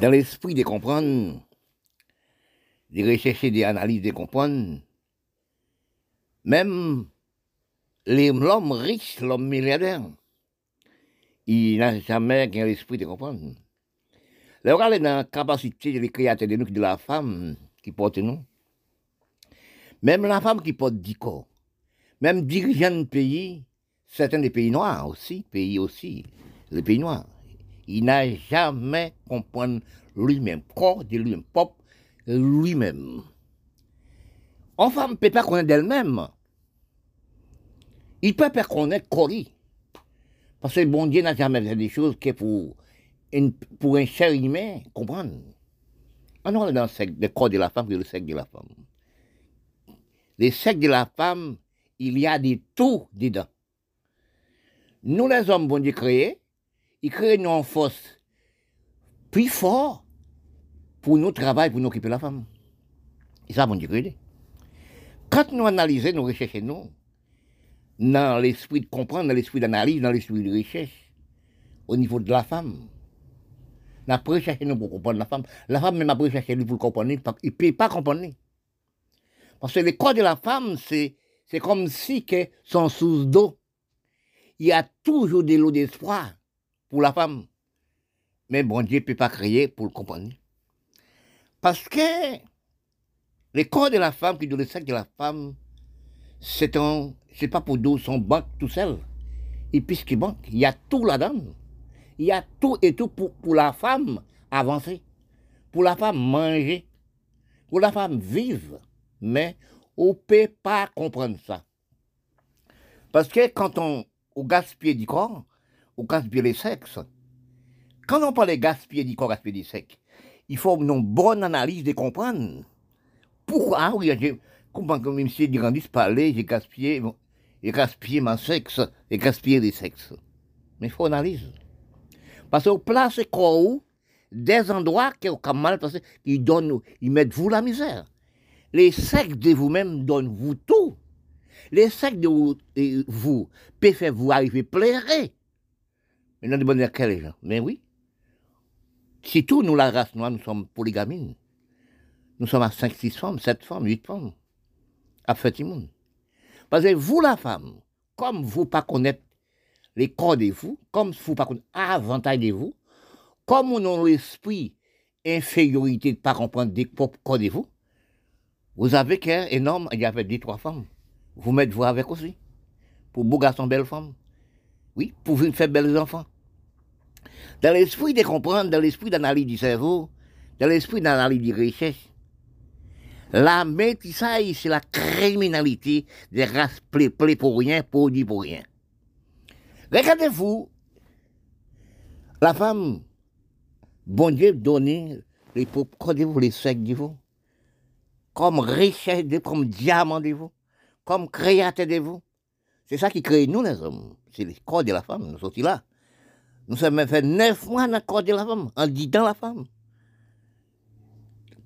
dans l'esprit de comprendre, de rechercher des analyses, de comprendre, même l'homme riche, l'homme milliardaire, il n'a jamais l'esprit de comprendre. Le regard est dans la capacité de créateur de nous, de la femme qui porte nous. Même la femme qui porte 10 corps, même dirigeant de pays, certains des pays noirs aussi, pays aussi, les pays noirs, il n'a jamais compris lui-même, corps de lui-même, pop, lui-même. Une femme ne peut pas connaître d'elle-même. Il peut pas connaître Cory. Parce que le bon Dieu n'a jamais fait des choses que pour, pour un cher humain comprendre. On est dans le, corps de la femme et le sexe de la femme. Le sexe de la femme, il y a des tout dedans. Nous, les hommes, bon Dieu créés, ils créent une force plus forte pour nous travailler, pour nous occuper la femme. Et ça, bon Dieu. Quand nous analysons, nous recherchons, nous, dans l'esprit de comprendre, dans l'esprit d'analyse, dans l'esprit de recherche, au niveau de la femme. Nous avons recherché nous pour comprendre la femme. La femme même a recherché lui pour comprendre, il ne peut pas comprendre. Parce que le corps de la femme, c'est, c'est comme si que son sous d'eau. Il y a toujours de l'eau d'espoir pour la femme. Mais bon Dieu ne peut pas créer pour le comprendre. Parce que le corps de la femme, qui donne le sac de la femme, c'est un c'est pas pour deux son banque tout seul. Et puisqu'il banque, il y a tout là-dedans. Il y a tout et tout pour, pour la femme avancer, pour la femme manger, pour la femme vivre. Mais on ne peut pas comprendre ça. Parce que quand on, on gaspille du corps, on gaspille les sexes. Quand on parle de gaspiller du corps, gaspiller du sexe, il faut une bonne analyse de comprendre. Pourquoi, oui, comme M. Durandis parlait, j'ai gaspillé, j'ai gaspillé mon sexe, j'ai gaspillé des sexes. Mais il faut analyser. Parce qu'on place corps des endroits qui ont mal passé, qui donnent, ils mettent vous la misère. Les sexes de vous-même donnent vous tout. Les sexes de vous, peuvent faire vous arriver pleurer. Mais non, de bonne quel gens. Mais oui. Si tout, nous, la race noire, nous sommes polygamines. Nous sommes à 5, 6 femmes, 7 femmes, 8 femmes à monde. Parce que vous, la femme, comme vous pas les corps de vous, comme vous pas connaître l'avantage de vous, comme on a l'esprit infériorité de ne pas comprendre des propres corps de vous, vous avez qu'un énorme, il y avait deux, trois femmes. Vous mettez vous avec aussi. Pour beaux garçons, belles femmes. Oui, pour faire belles enfants. Dans l'esprit de comprendre, dans l'esprit d'analyse du cerveau, dans l'esprit d'analyse de recherche, la métissage, c'est la criminalité des races plé, pour rien, produits pour rien. Regardez-vous, la femme, bon Dieu donné les vous les secs de vous, comme richesse de comme diamant de vous, comme créateur de vous. C'est ça qui crée nous les hommes. C'est le corps de la femme, nous sommes là. Nous sommes fait neuf mois dans le de la femme, en disant la femme.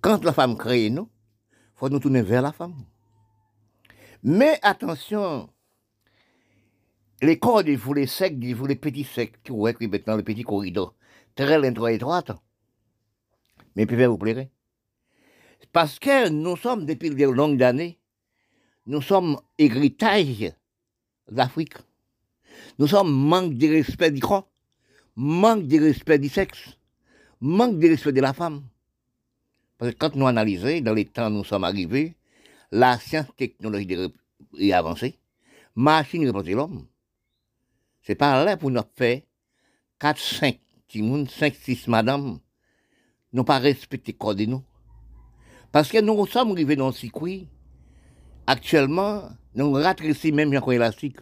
Quand la femme crée nous, faut nous tourner vers la femme. Mais attention, les corps de vous, les secs de vous, les petits secs, qui vous qui dans le petit corridor, très étroit étroite, mais peut vous plaire. Parce que nous sommes, depuis de longues années, nous sommes héritage d'Afrique. Nous sommes manque de respect du corps, manque de respect du sexe, manque de respect de la femme. Parce que quand nous analysons, dans les temps où nous sommes arrivés, la science technologique est avancée, machine représente l'homme. C'est pas là pour nous faire 4, 5 timouns, 5, 6 madames, nous pas respecter le corps de nous. Parce que nous sommes arrivés dans le circuit, actuellement, nous rattressons même un élastique.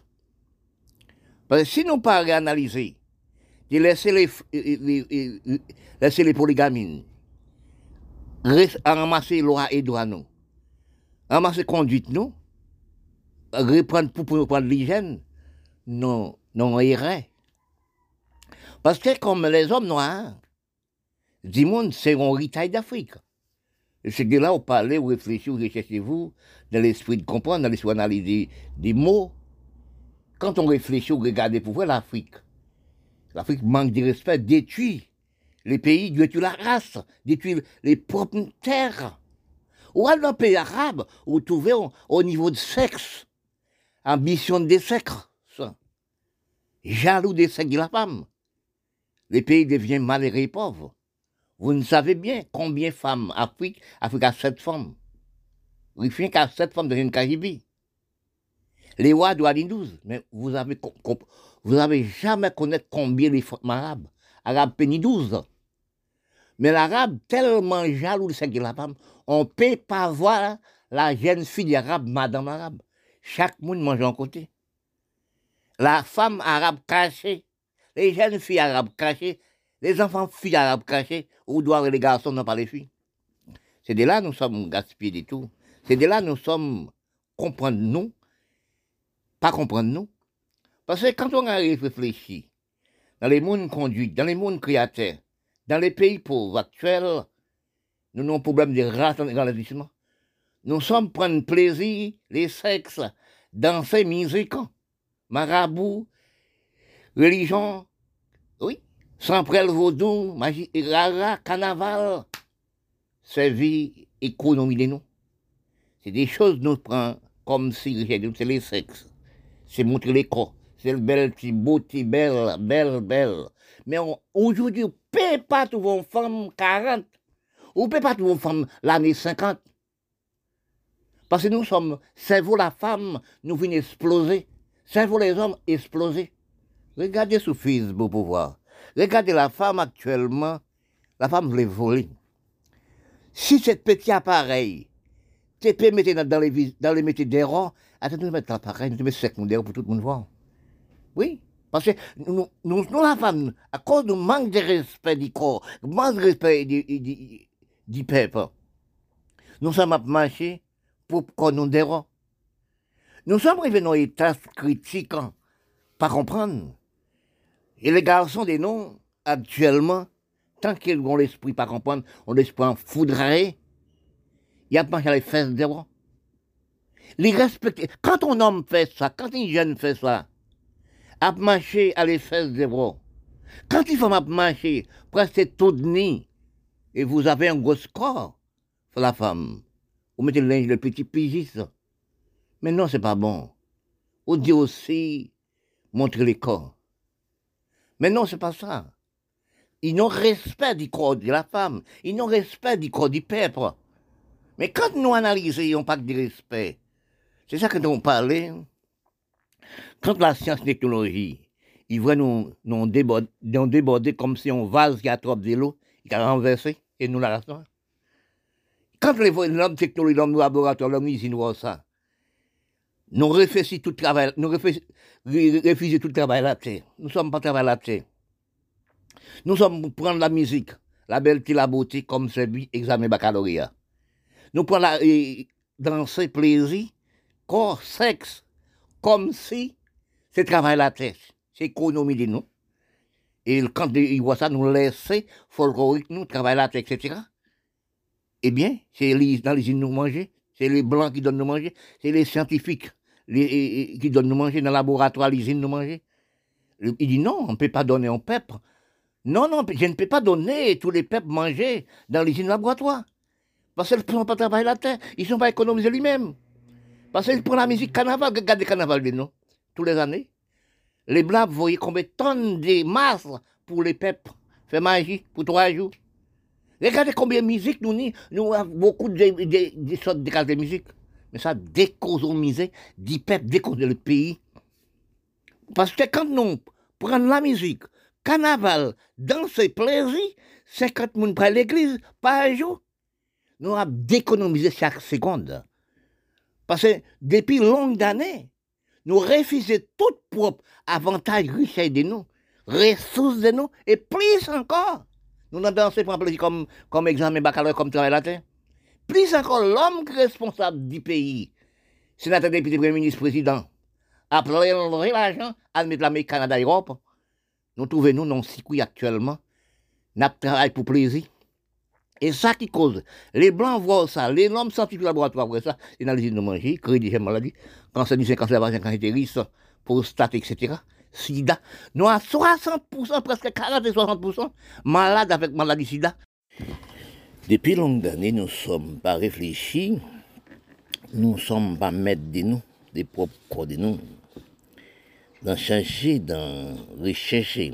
Parce que si nous pas réanalyser, de laisser les, laisser les polygamines, ramasser loi et droit ramasser conduite nous, reprendre pour, prendre l'hygiène, non, non. Parce que comme les hommes noirs, du monde, c'est un héritage d'Afrique. C'est de là où parlez, vous réfléchissez, vous recherchez-vous, dans l'esprit de comprendre, dans l'esprit d'analyser des mots. Quand on réfléchit, vous regardez pour voir l'Afrique. L'Afrique manque de respect, détruit les pays détruisent la race, détruisent les propres terres. Ou dans le pays arabe, vous trouvez au, niveau de sexe, ambition des sexes, jaloux des sexes de la femme. Les pays deviennent malheureux et pauvres. Vous ne savez bien combien de femmes Afrique, Afrique a sept femmes. Il qu'à sept femmes dans une Caribie. Les rois doivent 12, mais vous avez, vous avez jamais connaître combien les femmes arabes. Arabes pénis 12. Mais l'arabe, tellement jaloux de ce la femme, on ne peut pas voir la jeune fille arabe, madame arabe. Chaque monde mange en côté. La femme arabe cachée, les jeunes filles arabes cachées, les enfants filles arabes cachées, ou doivent les garçons, non pas les filles. C'est de là que nous sommes gaspillés du tout. C'est de là que nous sommes comprendre nous, pas comprendre nous. Parce que quand on arrive réfléchir, dans les mondes conduits, dans les mondes créateurs, dans les pays pauvres actuels, nous avons un problème de race dans l'établissement. Nous sommes prendre plaisir, les sexes, danser, musique, marabout, religion, oui, sans le vaudou, magie, rara, carnaval, vie, économie de nous. C'est des choses que nous prenons comme si c'est les sexes. C'est montrer les corps. C'est belle, petit beau, petit belle, belle, belle. Mais aujourd'hui, on ne peut pas trouver une femme 40. On ne peut pas trouver une femme l'année 50. Parce que nous sommes, cerveau la femme, nous venons exploser. Cerveau les hommes, exploser. Regardez sur Facebook pour voir. Regardez la femme actuellement. La femme voulait voler. Si cet petit appareil tu peux dans les, dans métiers d'erreur, attends, nous mettre l'appareil, nous mettons 5 d'erreur pour tout le monde voir. Oui, parce que nous, nous, la femme, à cause du manque de respect du corps, manque de respect du, peuple, nous sommes à marcher pour qu'on nous dérange. Nous sommes arrivés dans un état critique, pas comprendre. Et les garçons des noms, actuellement, tant qu'ils ont l'esprit pas comprendre, ont l'esprit en foudré, il y a pas les fesses de Les respecter. Quand un homme fait ça, quand une jeune fait ça, marcher à les fesses de quand il faut marcher presque tout nuit, et vous avez un gros corps, la femme, vous mettez le linge, le petit pigiste. Mais non, c'est pas bon. On dit aussi montrer les corps. Mais non, c'est pas ça. Ils n'ont respect du corps de la femme. Ils n'ont respect du corps du peuple. Mais quand nous analysons pas de respect, c'est ça que nous parlons. Quand la science-technologie, ils voient nous, nous, déborder, comme si on vase qui a trop de l'eau, il a renversé, et nous la Quand les l'homme technologie, l'homme laboratoire, l'homme usine voit ça, nous refusons tout travail, nous refusons tout travail là Nous sommes pas travail là Nous sommes pour prendre la musique, la belleté, la beauté, comme celui examen baccalauréat. Nous prenons la, danser, plaisir, corps, sexe, comme si c'est travail la tête, c'est économie de nous. Et quand ils voient ça, nous laisser folklorique, nous, travailler la tête, etc. Eh bien, c'est dans les îles nous manger, c'est les blancs qui donnent nous manger, c'est les scientifiques qui donnent nous manger, dans le laboratoire, îles nous manger. Il dit non, on ne peut pas donner au peuple. Non, non, je ne peux pas donner tous les peuples manger dans les îles laboratoires. Parce qu'ils ne prennent pas travailler la terre, ils ne sont pas économisés lui-même. Parce qu'ils prennent la musique carnaval, regardez carnaval de nous, tous les années. Les Blancs, vous voyez combien de tonnes de masse pour les peuples, fait magie pour trois jours. Regardez combien de musique nous avons, nous avons beaucoup de, sortes de, de musique. Mais ça décausomisé, dit peuple, décauser le pays. Parce que quand nous prenons la musique, carnaval, danser, plaisir, 50 personnes prennent l'église par jour nous avons déconomisé chaque seconde. Parce que depuis longues années, nous refusons tout propre avantage, richesse de nous, ressources de nous, et plus encore, nous avons dansé pour comme, comme examen baccalauréat, comme travail la terre. Plus encore, l'homme responsable du pays, sénateur, député, premier ministre, président, après l'argent, admettre l'Amérique, Canada, Europe, nous trouvons nous dans le circuit actuellement, nous travaillons pour plaisir, et ça qui cause. Les blancs voient ça, les normes scientifiques laboratoire voient ça, ils analysent nos manger, crédit maladie, cancer du sein, cancer cancer risque, prostate, etc. sida. Nous à 60%, presque 40 et 60% malades avec maladie sida. Depuis longues années, nous ne sommes pas réfléchis, nous ne sommes pas maîtres de nous, des propres corps de nous, d'en chercher, d'en rechercher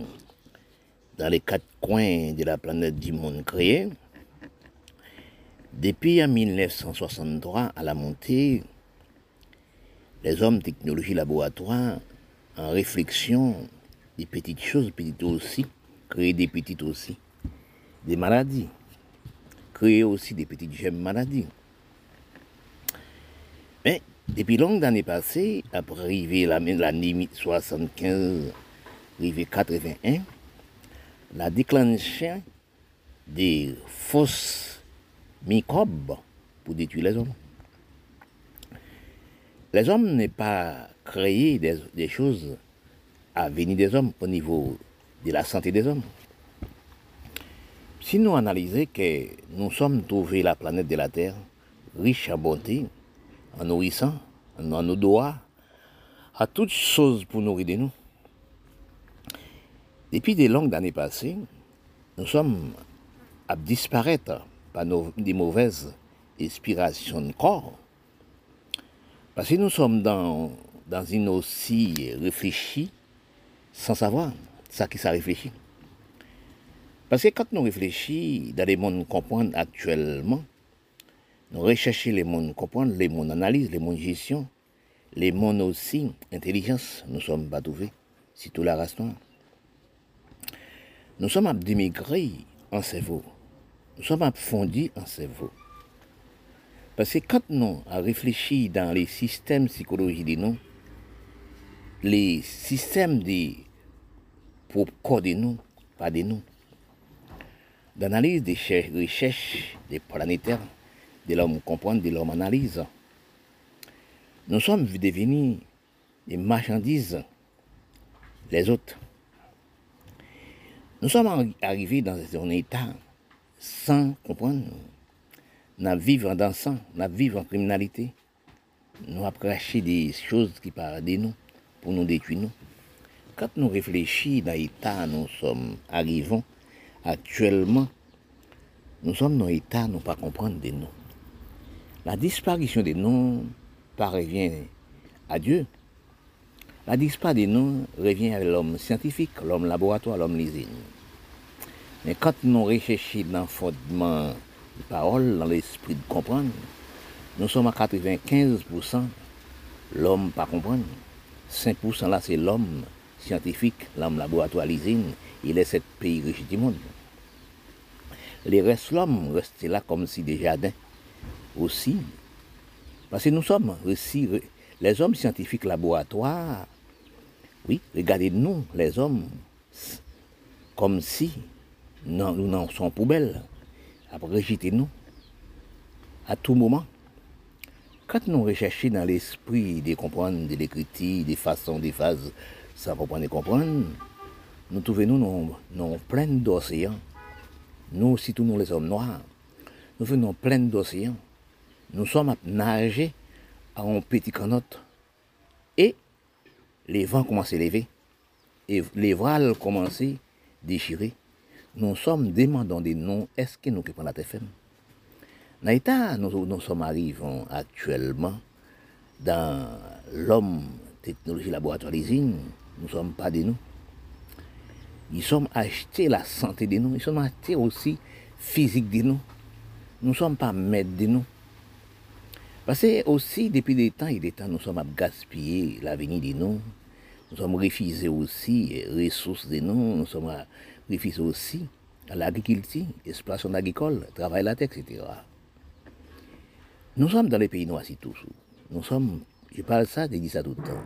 dans les quatre coins de la planète du monde créé. Depuis en 1963, à la montée, les hommes technologie laboratoire, en réflexion, des petites choses, petites aussi, créer des petites aussi, des maladies, créer aussi des petites gemmes maladies. Mais depuis longues années passées, après arriver l'année 75, arrivé 81, la déclenché des fausses microbes pour détruire les hommes. Les hommes n'est pas créé des, choses à venir des hommes au niveau de la santé des hommes. Si nous analysons que nous sommes trouvés la planète de la Terre riche en bonté, en nourrissant, en nos doigts, à toutes choses pour nourrir nous. Depuis des longues années passées, nous sommes à disparaître des mauvaises inspirations de corps. Parce que nous sommes dans, dans une aussi réfléchie sans savoir ça qui ça réfléchit. Parce que quand nous réfléchissons dans les mondes comprendre actuellement, nous recherchons les mondes comprendre, les mondes analyse, les mondes gestion, les mondes aussi intelligence, nous sommes pas trouvés, c'est tout la race noire. Nous sommes à démigrer en cerveau. Nous sommes fondre en cerveau. Parce que quand nous avons réfléchi dans les systèmes psychologiques de nous, les systèmes de corps de nous, pas de nous, d'analyse des recherches des planétaires, de l'homme comprendre, de l'homme analyse, nous sommes devenus des marchandises, les autres. Nous sommes arrivés dans un état sans comprendre. Nous vivons en dansant, nous vivons en criminalité. Nous avons des choses qui parlent de nous pour nous détruire. Nous. Quand nous réfléchissons dans l'état nous sommes arrivons actuellement, nous sommes dans l'état nous pas comprendre de nous. La disparition de nous parvient à Dieu. La disparition de nous revient à l'homme scientifique, l'homme laboratoire, l'homme l'usine. Mais quand nous recherchons dans le fondement des paroles, dans l'esprit de comprendre, nous sommes à 95%, l'homme pas comprendre. 5% là, c'est l'homme scientifique, l'homme laboratoire, l'usine. Il est sept pays riches du monde. Les restes, l'homme reste là comme si des jardins aussi. Parce que nous sommes aussi les hommes scientifiques laboratoires oui, regardez-nous, les hommes, comme si nous n'en sommes poubelles. Après, rejetez-nous à tout moment. Quand nous recherchons dans l'esprit de comprendre, de l'écriture, des façons, des phases, sans comprendre et comprendre, nous trouvons nous dans plein d'océans. Nous, tous nous les hommes noirs, nous venons plein d'océans. Nous sommes à nager à un petit canot. Et les vents commencent à lever, et les voiles commencent à déchirer. nous sommes demandant des noms, est-ce que nous occupons la TFM Dans l'état, nous, nous sommes arrivés actuellement dans l'homme technologie laboratoire usine, nous ne sommes pas des nous. Ils sommes achetés la santé de nous, ils sont achetés aussi physique de nous. Nous ne sommes pas maîtres de nous. Parce que aussi, depuis des temps et des temps, nous sommes à gaspiller l'avenir de nous. Nous sommes refusés aussi les ressources de nous. Nous sommes à refusés aussi à l'agriculture, l'exploitation agricole, travail la terre, etc. Nous sommes dans les pays noirs, c'est tout. Nous sommes, je parle ça, je dis ça tout le temps.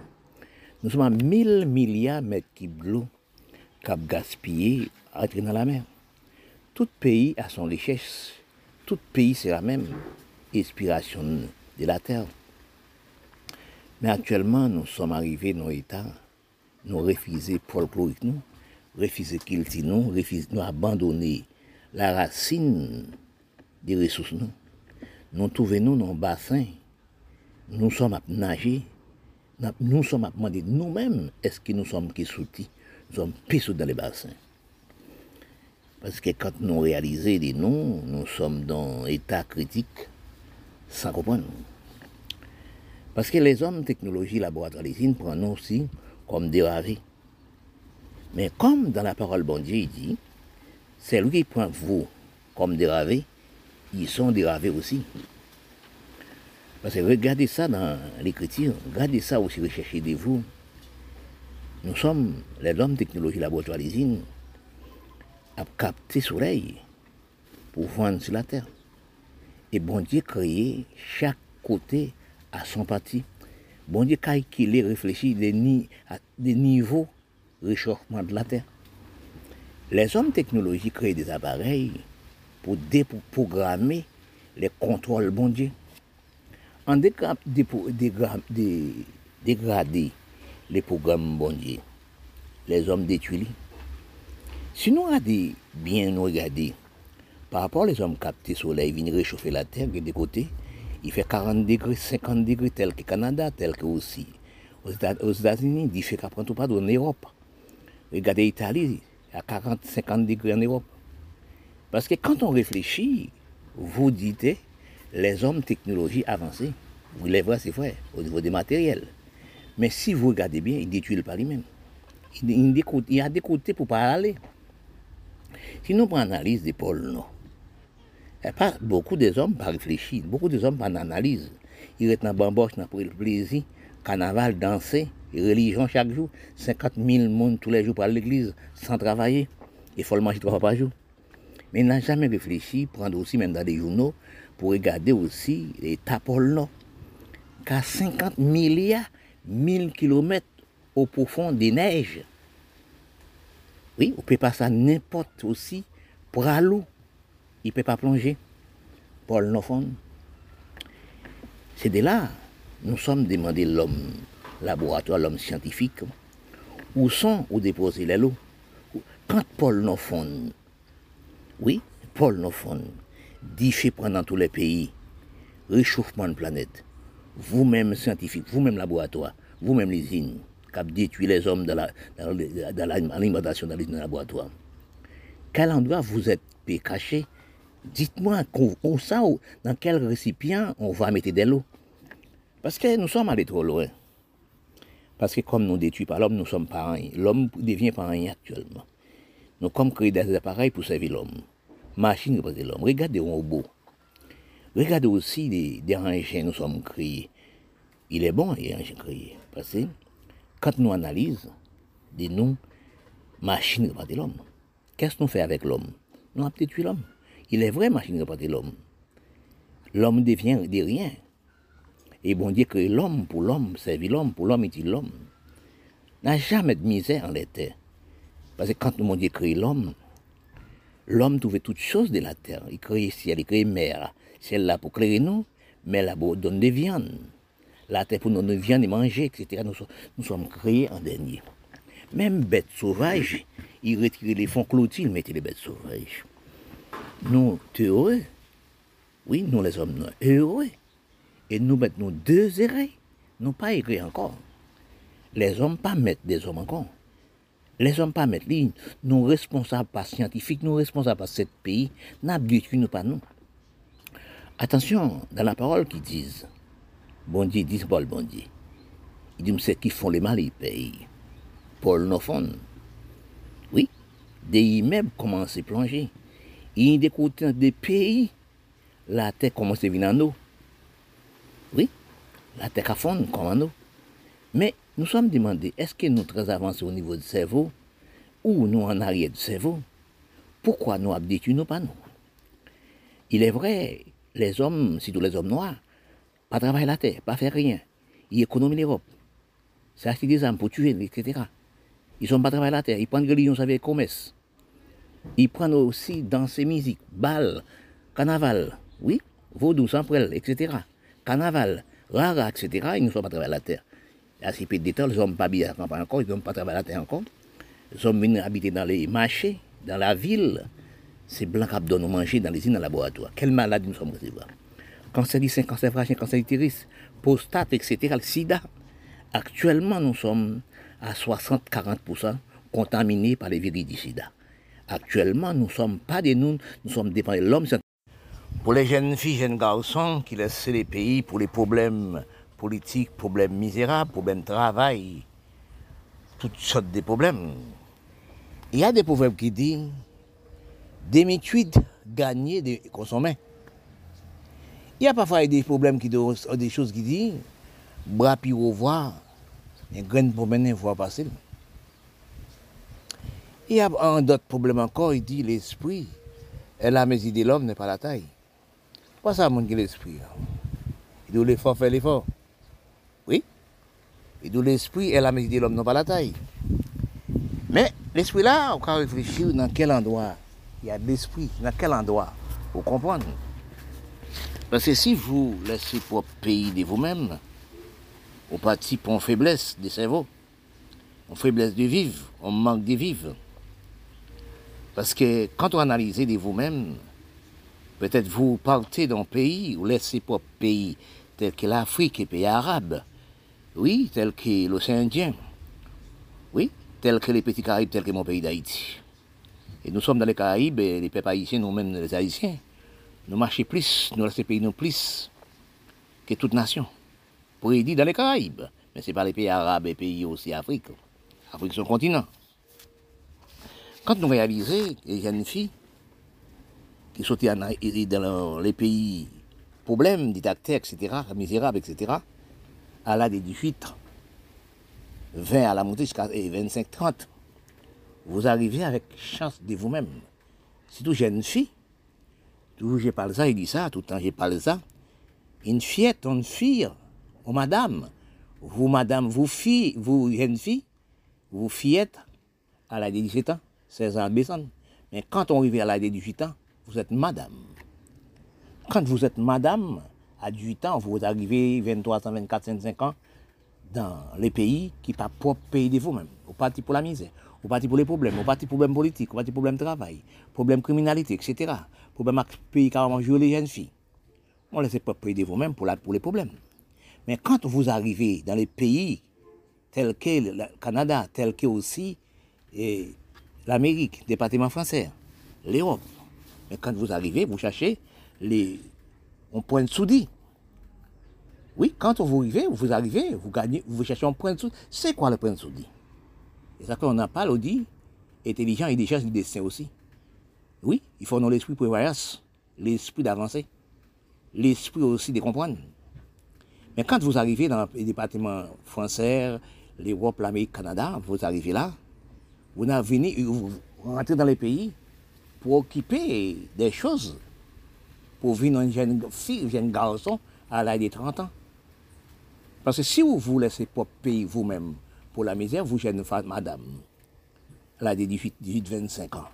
Nous sommes à 1000 milliards de mètres cubes d'eau cap gaspillé entrer dans la mer. Tout pays a son richesse. Tout pays, c'est la même inspiration de la terre. Mais actuellement, nous sommes arrivés dans l'état, nous refusons folklorique, nous, refuser culture, nous, refuser, nous abandonner la racine des ressources, nous. Nous trouvons dans le bassin, nous sommes à nager, nous sommes à demander nous-mêmes, est-ce que nous sommes qui soutis? Nous sommes pissous dans les bassins? Parce que quand nous réalisons des noms, nous sommes dans un état critique sans comprendre. Parce que les hommes technologie laboratoire usines prennent aussi comme déravés. Mais comme dans la parole bon Dieu, il dit, c'est lui qui prend vous comme déravés, ils sont déravés aussi. Parce que regardez ça dans l'écriture, regardez ça aussi, recherchez de vous. Nous sommes les hommes technologie laboratoire usines à capter le soleil pour vendre sur la terre. Et bon Dieu créé chaque côté à son parti. Bon Dieu calculé, réfléchi des, des niveaux réchauffement de la terre. Les hommes technologiques créent des appareils pour déprogrammer les contrôles bon Dieu. En dégrader les programmes bon Dieu, les hommes détruisent si nous regardons bien, nous par rapport aux hommes captés soleil, viennent réchauffer la terre des côtés, il fait 40 degrés, 50 degrés, tel que Canada, tel que aussi aux États-Unis, il fait qu'après tout pas en Europe. Regardez l'Italie, à 40, 50 degrés en Europe. Parce que quand on réfléchit, vous dites, les hommes technologie avancées, vous les voyez, c'est vrai, au niveau des matériels. Mais si vous regardez bien, ils détruisent pas lui-même. Il, y a des côtés pour ne pas aller. Si nous prenons l'analyse des pôles Nord, pas beaucoup des hommes pas réfléchir, beaucoup des hommes pas d'analyse. Ils restent dans bamboche, pour le plaisir, carnaval, danser, religion chaque jour, 50 000 personnes tous les jours pour l'église sans travailler, il faut le manger trois fois par jour. Mais ils n'ont jamais réfléchi, prendre aussi même dans les journaux, pour regarder aussi pôle Nord, qu'à 50 milliards, 1000 kilomètres au profond des neiges. Oui, on peut pas ça n'importe aussi pour l'eau. Il ne peut pas plonger. Paul Nofon. C'est de là, nous sommes demandés l'homme laboratoire, l'homme scientifique, où sont où déposer les lots. Quand Paul Nofon, oui, Paul Nofon, dit fait pendant tous les pays, réchauffement de planète, vous-même scientifique, vous-même laboratoire, vous-même l'usine, qui détruit les hommes dans l'alimentation dans, dans, laboratoires. Quel endroit vous êtes caché Dites-moi, dans quel récipient on va mettre de l'eau Parce que nous sommes allés trop loin. Parce que comme nous détruisons pas l'homme, nous sommes rien. L'homme devient pas rien actuellement. Nous sommes créés des appareils pour servir l'homme. Machine représente l'homme. Regardez les robots. Regardez aussi les, des engins nous sommes créés. Il est bon, les engins créés. Parce que quand nous analysons des noms, machine représente l'homme. Qu'est-ce que nous faisons avec l'homme? Nous avons détruit l'homme. Il est vrai, machine représente l'homme. L'homme devient de rien. Et bon Dieu crée l'homme pour l'homme, servir l'homme, pour l'homme est l'homme. N'a jamais de misère en l'été. Parce que quand mon Dieu crée l'homme, l'homme trouvait toutes choses de la terre. Il crée ciel, il crée mer. Ciel là pour créer nous, mais là pour donner des viandes. La terre pour nous donner viande et manger, etc. Nous, sommes créés en dernier. Même bêtes sauvages, ils retiraient les fonds clôtis, ils mettaient les bêtes sauvages. Nous, heureux. Oui, nous les hommes, nous heureux et nous mettons deux erreurs. Nous pas écrit encore. Les hommes pas mettre des hommes encore. Les hommes pas mettre ligne. Nous responsables pas scientifiques, nous responsables pas ce pays, n'abduisons nous pas nous. Attention, dans la parole qui disent, bon Dieu, dit Paul, bon Dieu. Il dit, c'est qui font le mal, ils payent. Paul font. Oui, des immeubles commencent à plonger. Il y a des pays, la terre commence à venir en eau. Oui, la fond comme nous. Mais nous sommes demandés, est-ce que nous très avancés au niveau du cerveau ou nous en arrière du cerveau? Pourquoi nous habituons pas nous? Il est vrai, les hommes, surtout les hommes noirs, pas travailler la terre, pas faire rien. Ils économisent l'Europe. C'est acheter des armes pour tuer, etc. Ils ne sont pas travailler la terre, ils prennent religion avec commerce. Ils prennent aussi dans ces musiques, bal, carnaval, oui, vaudou, samprel, etc carnaval, rara, etc., ils ne sont pas travaillés la terre. À ces pays d'État, ils n'ont pas bien encore, ils n'ont pas travaillé la terre encore. Ils sont venus habiter dans les marchés, dans la ville. C'est blanc qui manger dans les usines, dans le laboratoire. Quelle maladie nous sommes recevoir Cancer du sein, cancer fragile, cancer utérus, prostate, etc., le sida. Actuellement, nous sommes à 60-40% contaminés par les viridicides. Actuellement, nous ne sommes pas des nous, nous sommes des de l'homme. Pour les jeunes filles, jeunes garçons qui laissent les pays pour les problèmes politiques, problèmes misérables, problèmes de travail, toutes sortes de problèmes. Il y a des problèmes qui disent d'émitude gagner, de consommer. Il y a parfois des problèmes qui des choses qui disent bras puis revoir, un grand problème voir passer. Il y a un autre problème encore, il dit l'esprit. Et la mesure de l'homme n'est pas la taille. Kwa sa moun ki l'esprit? E dou l'effort fè l'effort. Oui. E dou l'esprit el a mèjidé l'homme non pa la taille. Mè, l'esprit la, ou ka reflechi ou nan kel endroit. Y a l'esprit nan kel endroit. Ou kompon. Pase si vous laissez pour pays de vous-même, ou pati pon faiblesse de cerveau, ou faiblesse de vivre, ou manque de vivre. Parce que quand on analyse de vous-même, peut-être vous partez d'un pays, ou laissez votre pays tel que l'Afrique et pays arabes, oui, tel que l'océan Indien, oui, tel que les petits Caraïbes, tel que mon pays d'Haïti. Et nous sommes dans les Caraïbes, et les peuples haïtiens, nous-mêmes les Haïtiens, nous marchons plus, nous laissons pays nous plus que toute nation. Pour dire dans les Caraïbes, mais ce n'est pas les pays arabes et pays aussi Afrique. Afrique, c'est un continent. Quand nous réalisons les jeunes filles qui sont dans les pays problèmes, dictateurs, etc., misérables, etc., à l'âge de 18, 20 à la montée jusqu'à 25, 30, vous arrivez avec chance de vous-même. C'est tout jeune fille, toujours je parle ça, il dit ça, tout le temps je parle ça. Une fillette, une fille, oh madame, vous madame, vous fille, vous jeune fille, vous fillette à l'âge de 17 ans, 16 ans, Mais quand on arrive à l'âge de 18 ans, vous êtes madame. Quand vous êtes madame, à 18 ans, vous arrivez 23 ans, 24, 25 ans, dans les pays qui pas propres pays de vous-même. Vous partez pour la misère, vous partez pour les problèmes, vous partez pour les problèmes politiques, vous partez pour les problèmes de travail, problèmes de criminalité, etc. Problèmes avec pays qui ont joué les jeunes filles. On ne laisse pas payer de vous-même pour, pour les problèmes. Mais quand vous arrivez dans les pays tels que le Canada, tels que aussi l'Amérique, département français, l'Europe. Mais quand vous arrivez, vous cherchez les, un point de soudis. Oui, quand vous arrivez, vous arrivez, vous gagnez, vous cherchez un point de soudis. C'est quoi le point de soudis Et ça qu'on en parle, on dit, intelligent et déjà du destin aussi. Oui, il faut dans l'esprit prévoyance, l'esprit d'avancer, l'esprit aussi de comprendre. Mais quand vous arrivez dans les départements français, l'Europe, l'Amérique, le Canada, vous arrivez là, vous, venez, vous rentrez dans les pays pour occuper des choses, pour venir une jeune fille, un jeune garçon à l'âge de 30 ans. Parce que si vous vous laissez pas payer vous-même pour la misère, vous jeune femme, madame, à l'âge de 18, 18, 25 ans.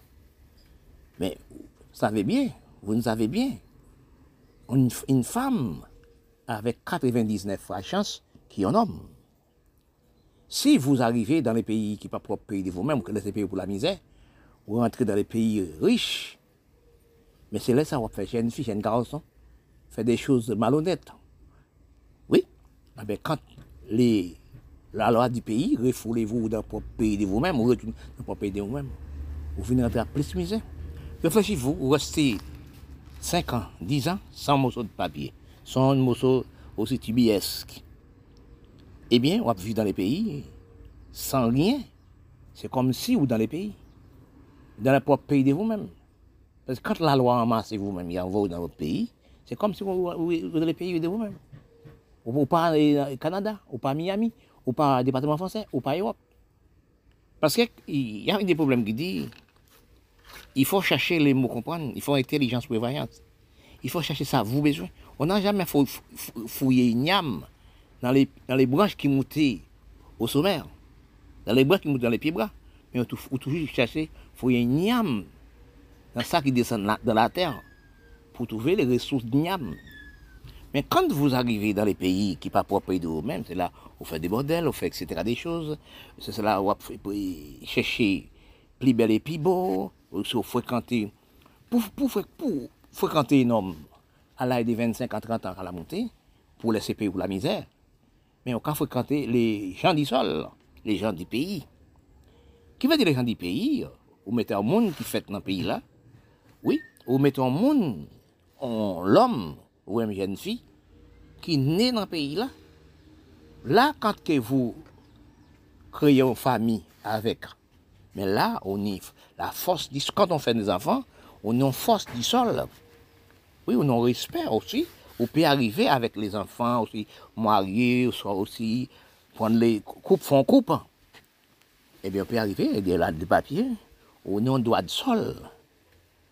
Mais vous savez bien, vous ne savez bien, une, une femme avec 99 fois chance qui est un homme. Si vous arrivez dans les pays qui ne sont pas propres pays de vous-même, vous connaissez pays pour la misère, vous rentrez dans les pays riches, mais c'est là ça va faire jeune fille, jeune garçon, faire des choses malhonnêtes. Oui, mais ah ben, quand les, la loi du pays, refoulez-vous dans le pays de vous-même, ou retournez dans pays de vous-même, vous venez rentrer à plus misère. Réfléchissez-vous, vous restez 5 ans, 10 ans, sans morceau de papier, sans morceau aussi tubiesque eh bien, on vivre dans les pays sans rien. C'est comme si vous dans les pays, dans le propre pays de vous-même. Parce que quand la loi en masse vous-même, il envoie dans votre pays, c'est comme si vous, êtes dans les pays de vous-même. Ou pas au Canada, ou pas Miami, ou pas département français, ou pas Europe. Parce qu'il y a des problèmes qui disent il faut chercher les mots comprendre, il faut intelligence prévoyante. Il faut chercher ça, vous besoin. On n'a jamais fouillé Niam dans les, dans les branches qui montaient au sommaire, dans les branches qui montaient dans les pieds-bras. Mais on, faut toujours chercher, faut y niam dans ça qui descend dans la terre pour trouver les ressources niam. Mais quand vous arrivez dans les pays qui pas propres de vous-même, c'est là où on fait des bordels, on fait etc. des choses, c'est là où on chercher plus bel et plus beau, où on fréquenter, pour, pour, pour fréquenter un homme à l'âge de 25 à 30 ans à la montée, pour laisser payer pour la misère, mais on peut fréquenter les gens du sol, les gens du pays. Ki ve dirijan di peyi, ou mette an moun ki fet nan peyi la, oui, ou mette an moun, an l'om, ou an jen fi, ki ne nan peyi la. La, kante ke vou kreye an fami avek, men la, on y, la fos di, kante on fe des avan, on y an fos di sol. Oui, on y an respect osi, ou peut arriver avec les enfants aussi, mariés, soit aussi, prendre les coupes, font coupe. Hein. Eh bien, on peut arriver, a des papiers, on a un droit de sol.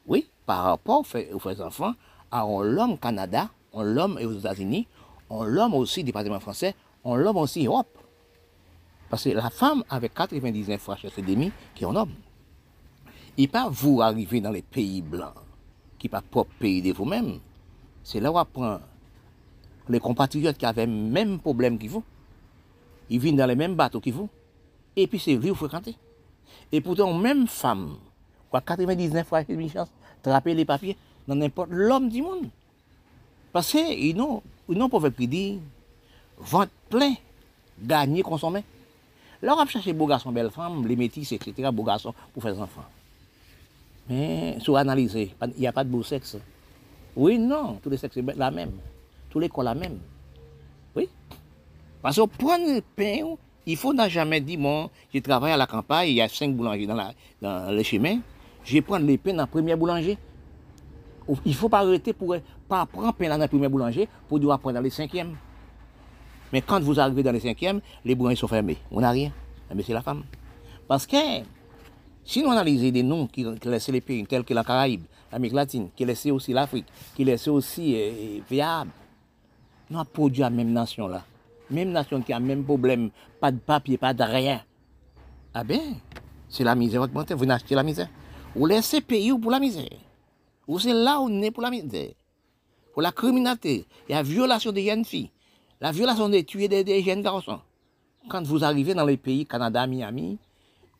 Oui, par rapport aux enfants, à l'homme Canada, on l'homme aux États-Unis, on l'homme aussi département français, on l'homme aussi Europe. Parce que la femme avec 99 frères et demi qui est un homme. Il pas vous arriver dans les pays blancs, qui pas propre pays de vous-même. C'est là où on apprend les compatriotes qui avaient le même problème que vous. Ils viennent dans les mêmes bateaux que vous. epi se vi ou frekante. E poutan mèm fam, kwa 99 fwa jè bin chans, trape le papye nan nèmpot l'om di moun. Pase, yon nou pou vek ki di, vant ple, gagne, konsome. Lò ap chache bo gason bel fam, le metis, etc., bo gason pou fè zanfan. Men, sou analize, y a pa de bo seks. Oui, non, tout le seks la mèm. Tout le kon la mèm. Oui. Pase ou pren pen ou, il faut jamais dire, bon, je travaille à la campagne, il y a cinq boulangers dans, le chemin, je vais prendre les pains dans le premier boulanger. Il ne faut pas arrêter pour pas prendre pain dans le premier boulanger pour devoir prendre dans le cinquième. Mais quand vous arrivez dans le cinquième, les boulangers sont fermés. On n'a rien. Mais c'est la femme. Parce que si nous analysons des noms qui, laissent les pays tels que la Caraïbe, l'Amérique latine, qui laissent aussi l'Afrique, qui laissent aussi euh, viable, nous avons produit la même nation là. Même nation qui a même problème, pas de papier, pas de rien. Ah bien, c'est la misère augmentée. Vous n'achetez la misère. Vous laissez payer pour la misère. Ou c'est là où on est pour la misère. Pour la criminalité, il y a la violation des jeunes filles, la violation des tués des jeunes garçons. Quand vous arrivez dans les pays, Canada, Miami,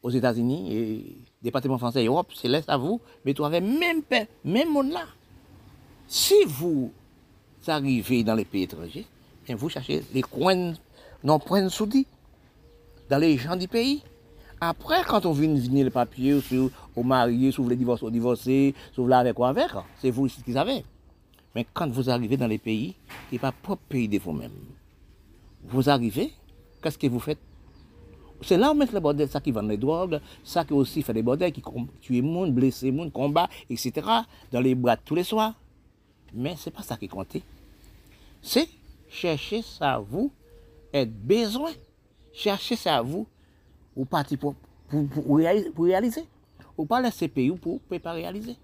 aux États-Unis, et département français Europe, c'est laisse à vous, mais tu avais même, même monde là. Si vous arrivez dans les pays étrangers, bien vous cherchez les coins, non points soudis, dans les gens du pays. Après, quand on vient venir le papier, sur au marié, sur les divorces, au divorcé, sur là avec ou avec, c'est vous qui savez. Mais quand vous arrivez dans les pays, qui n'est pas propre pays de vous-même, vous arrivez, qu'est-ce que vous faites? C'est là où met le bordel, ça qui vend les drogues, ça qui aussi fait des bordels, qui tue gens, blesse les gens, combat, etc. dans les boîtes tous les soirs. Mais ce n'est pas ça qui compte. C'est chercher ça à vous, être besoin. Chercher ça à vous, ou partir pour, pour, réaliser, Ou pas laisser pays pour pas réaliser.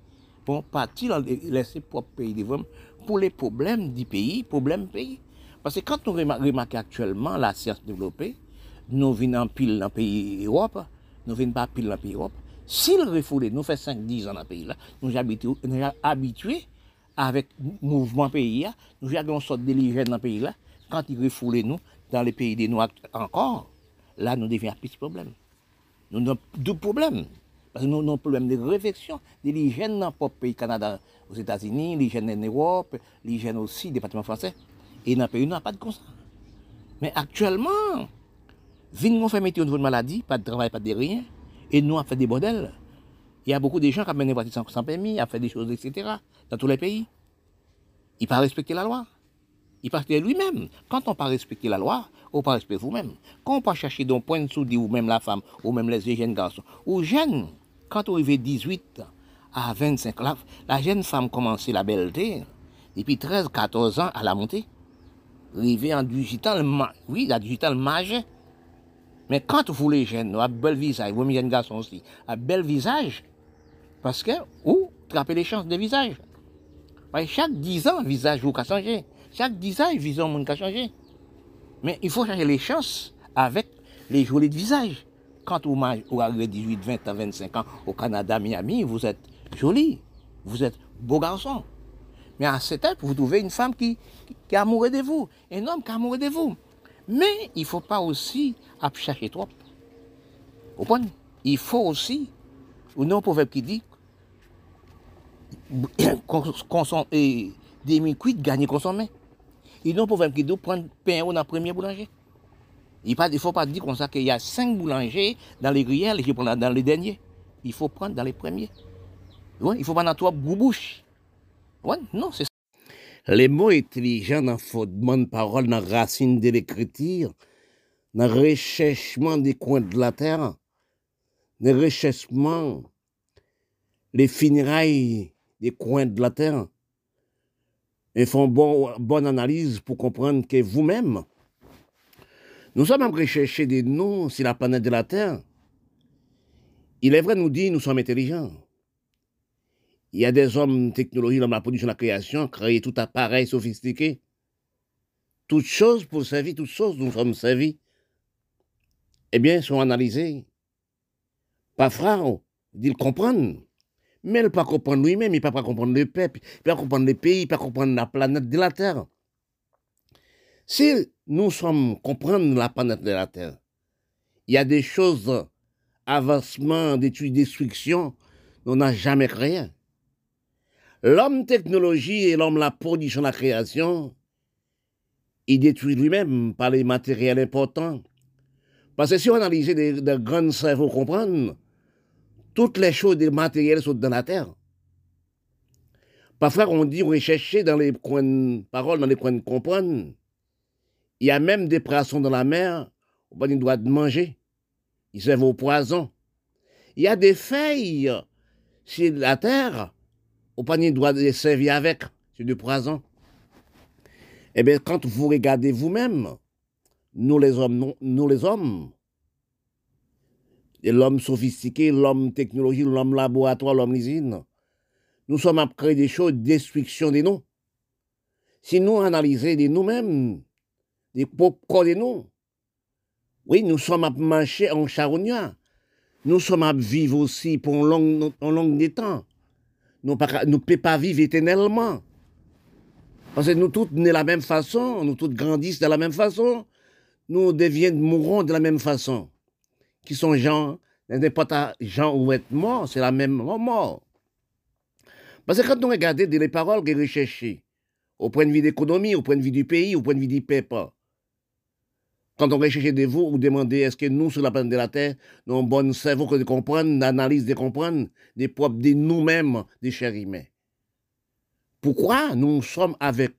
Pour partir laisser propre pays pour les problèmes du pays, problèmes pays. Parce que quand on remarque actuellement la science développée, nous venons en pile dans le pays Europe, nous venons pas pile dans pays Europe. S'il refoulé, nous fait 5-10 ans dans le pays nous sommes habitués avec le mouvement pays, nous avons une sorte de dans le pays là, quand il refoulé nous dans les pays des Noirs encore, là nous devenons un petit problème. Nous avons deux problèmes. Parce que nous avons un problème de réflexion, de dans le pays Canada, aux États-Unis, l'hygiène en Europe, l'hygiène aussi, département français. Et dans le pays, nous n'avons pas de constat. Mais actuellement, nous fait mettre au niveau maladie, pas de travail, pas de rien, et nous avons fait des modèles. Il y a beaucoup de gens qui ont mené voiture sans, permis, ont fait des choses, etc., dans tous les pays. Ils pas respecter la loi. Il pas lui-même. Quand on pas respecter la loi, on pas respecter vous-même. Quand on pas chercher d'un point de soudé, ou même la femme, ou même les jeunes garçons, ou jeunes, quand on arrive 18 à 25 ans, la, jeune femme commence la belleté, depuis 13, 14 ans à la montée. Arriver en digital, oui, la digital majeur, mais quand vous les jeunes, un bel visage, vous jeunes garçons aussi, un bel visage, parce que, ou, trapez les chances de visage. chaque 10 ans, visage vous a changé. Chaque 10 ans, visage vous a changé. Mais il faut changer les chances avec les jolis de visage. Quand vous, vous arrivez 18, 20 à 25 ans au Canada, Miami, vous êtes joli, vous êtes beau garçon. Mais à cette époque, vous trouvez une femme qui, qui, qui amoureux de vous, un homme qui est amoureux de vous. Mais il ne faut pas aussi chercher trop. Comprenez? Il faut aussi, ou non proverbe qui dit, konson, e, eh, demi kuit ganyi konsome. I don pou vèm ki do pren pen ou nan premye boulanger. I fò pa di kon sa ki y a 5 boulanger dan le griyel, je pren dan le denye. I fò pren dan le premye. I fò pa nan to ap goubouche. Non, se sa. Le mò etilijan nan fòdman parol nan rasin de l'ekritir, nan rechèchman de kwen de la terre, nan rechèchman le finiray des coins de la terre, et font bon, bonne analyse pour comprendre que vous-même, nous sommes en rechercher des noms sur la planète de la Terre. Il est vrai, nous dit, nous sommes intelligents. Il y a des hommes technologiques dans la production, la création, créer tout appareil sophistiqué. Toutes choses pour servir, toutes choses nous sommes servis. Eh bien, sont analysées. Pas frère, ils comprennent. Mais il ne pas comprendre lui-même, il ne peut pas comprendre le peuple, il ne peut pas comprendre le pays, il ne peut pas comprendre la planète de la Terre. Si nous sommes comprendre la planète de la Terre, il y a des choses, avancement, d'études, destruction, on n'a jamais créé. L'homme technologie et l'homme la production, la création, il détruit lui-même par les matériels importants. Parce que si on analyse des, des grands cerveaux comprendre, toutes les choses des matériels sont dans la terre. Parfois, on dit, est dans les coins de parole, dans les coins de comprendre. Il y a même des poissons dans la mer, on pas droit de manger. Ils servent au poison. Il y a des feuilles sur la terre, on pas droit de les servir avec. C'est du poison. Eh bien, quand vous regardez vous-même, nous les hommes, nous les hommes, l'homme sophistiqué, l'homme technologique, l'homme laboratoire, l'homme usine. Nous sommes à créer des choses, destruction des noms. Si nous analysons de nous-mêmes, des propres de nous, oui, nous sommes à marcher en charognat. Nous sommes à vivre aussi pour un long, un long temps. Nous ne pouvons pas vivre éternellement. Parce que nous tous nés de la même façon, nous tous grandissons de la même façon, nous devions mourons de la même façon qui sont gens, n'importe gens ou être mort, c'est la même mort. Parce que quand on regarde les paroles que recherchées, au point de vue d'économie, au point de vue du pays, au point de vue du peuple, quand on recherche de vous, vous demandez est-ce que nous, sur la planète de la Terre, nous avons bon cerveau de comprendre, d'analyse de comprendre, des propres de nous-mêmes, des chers humains? Pourquoi nous sommes avec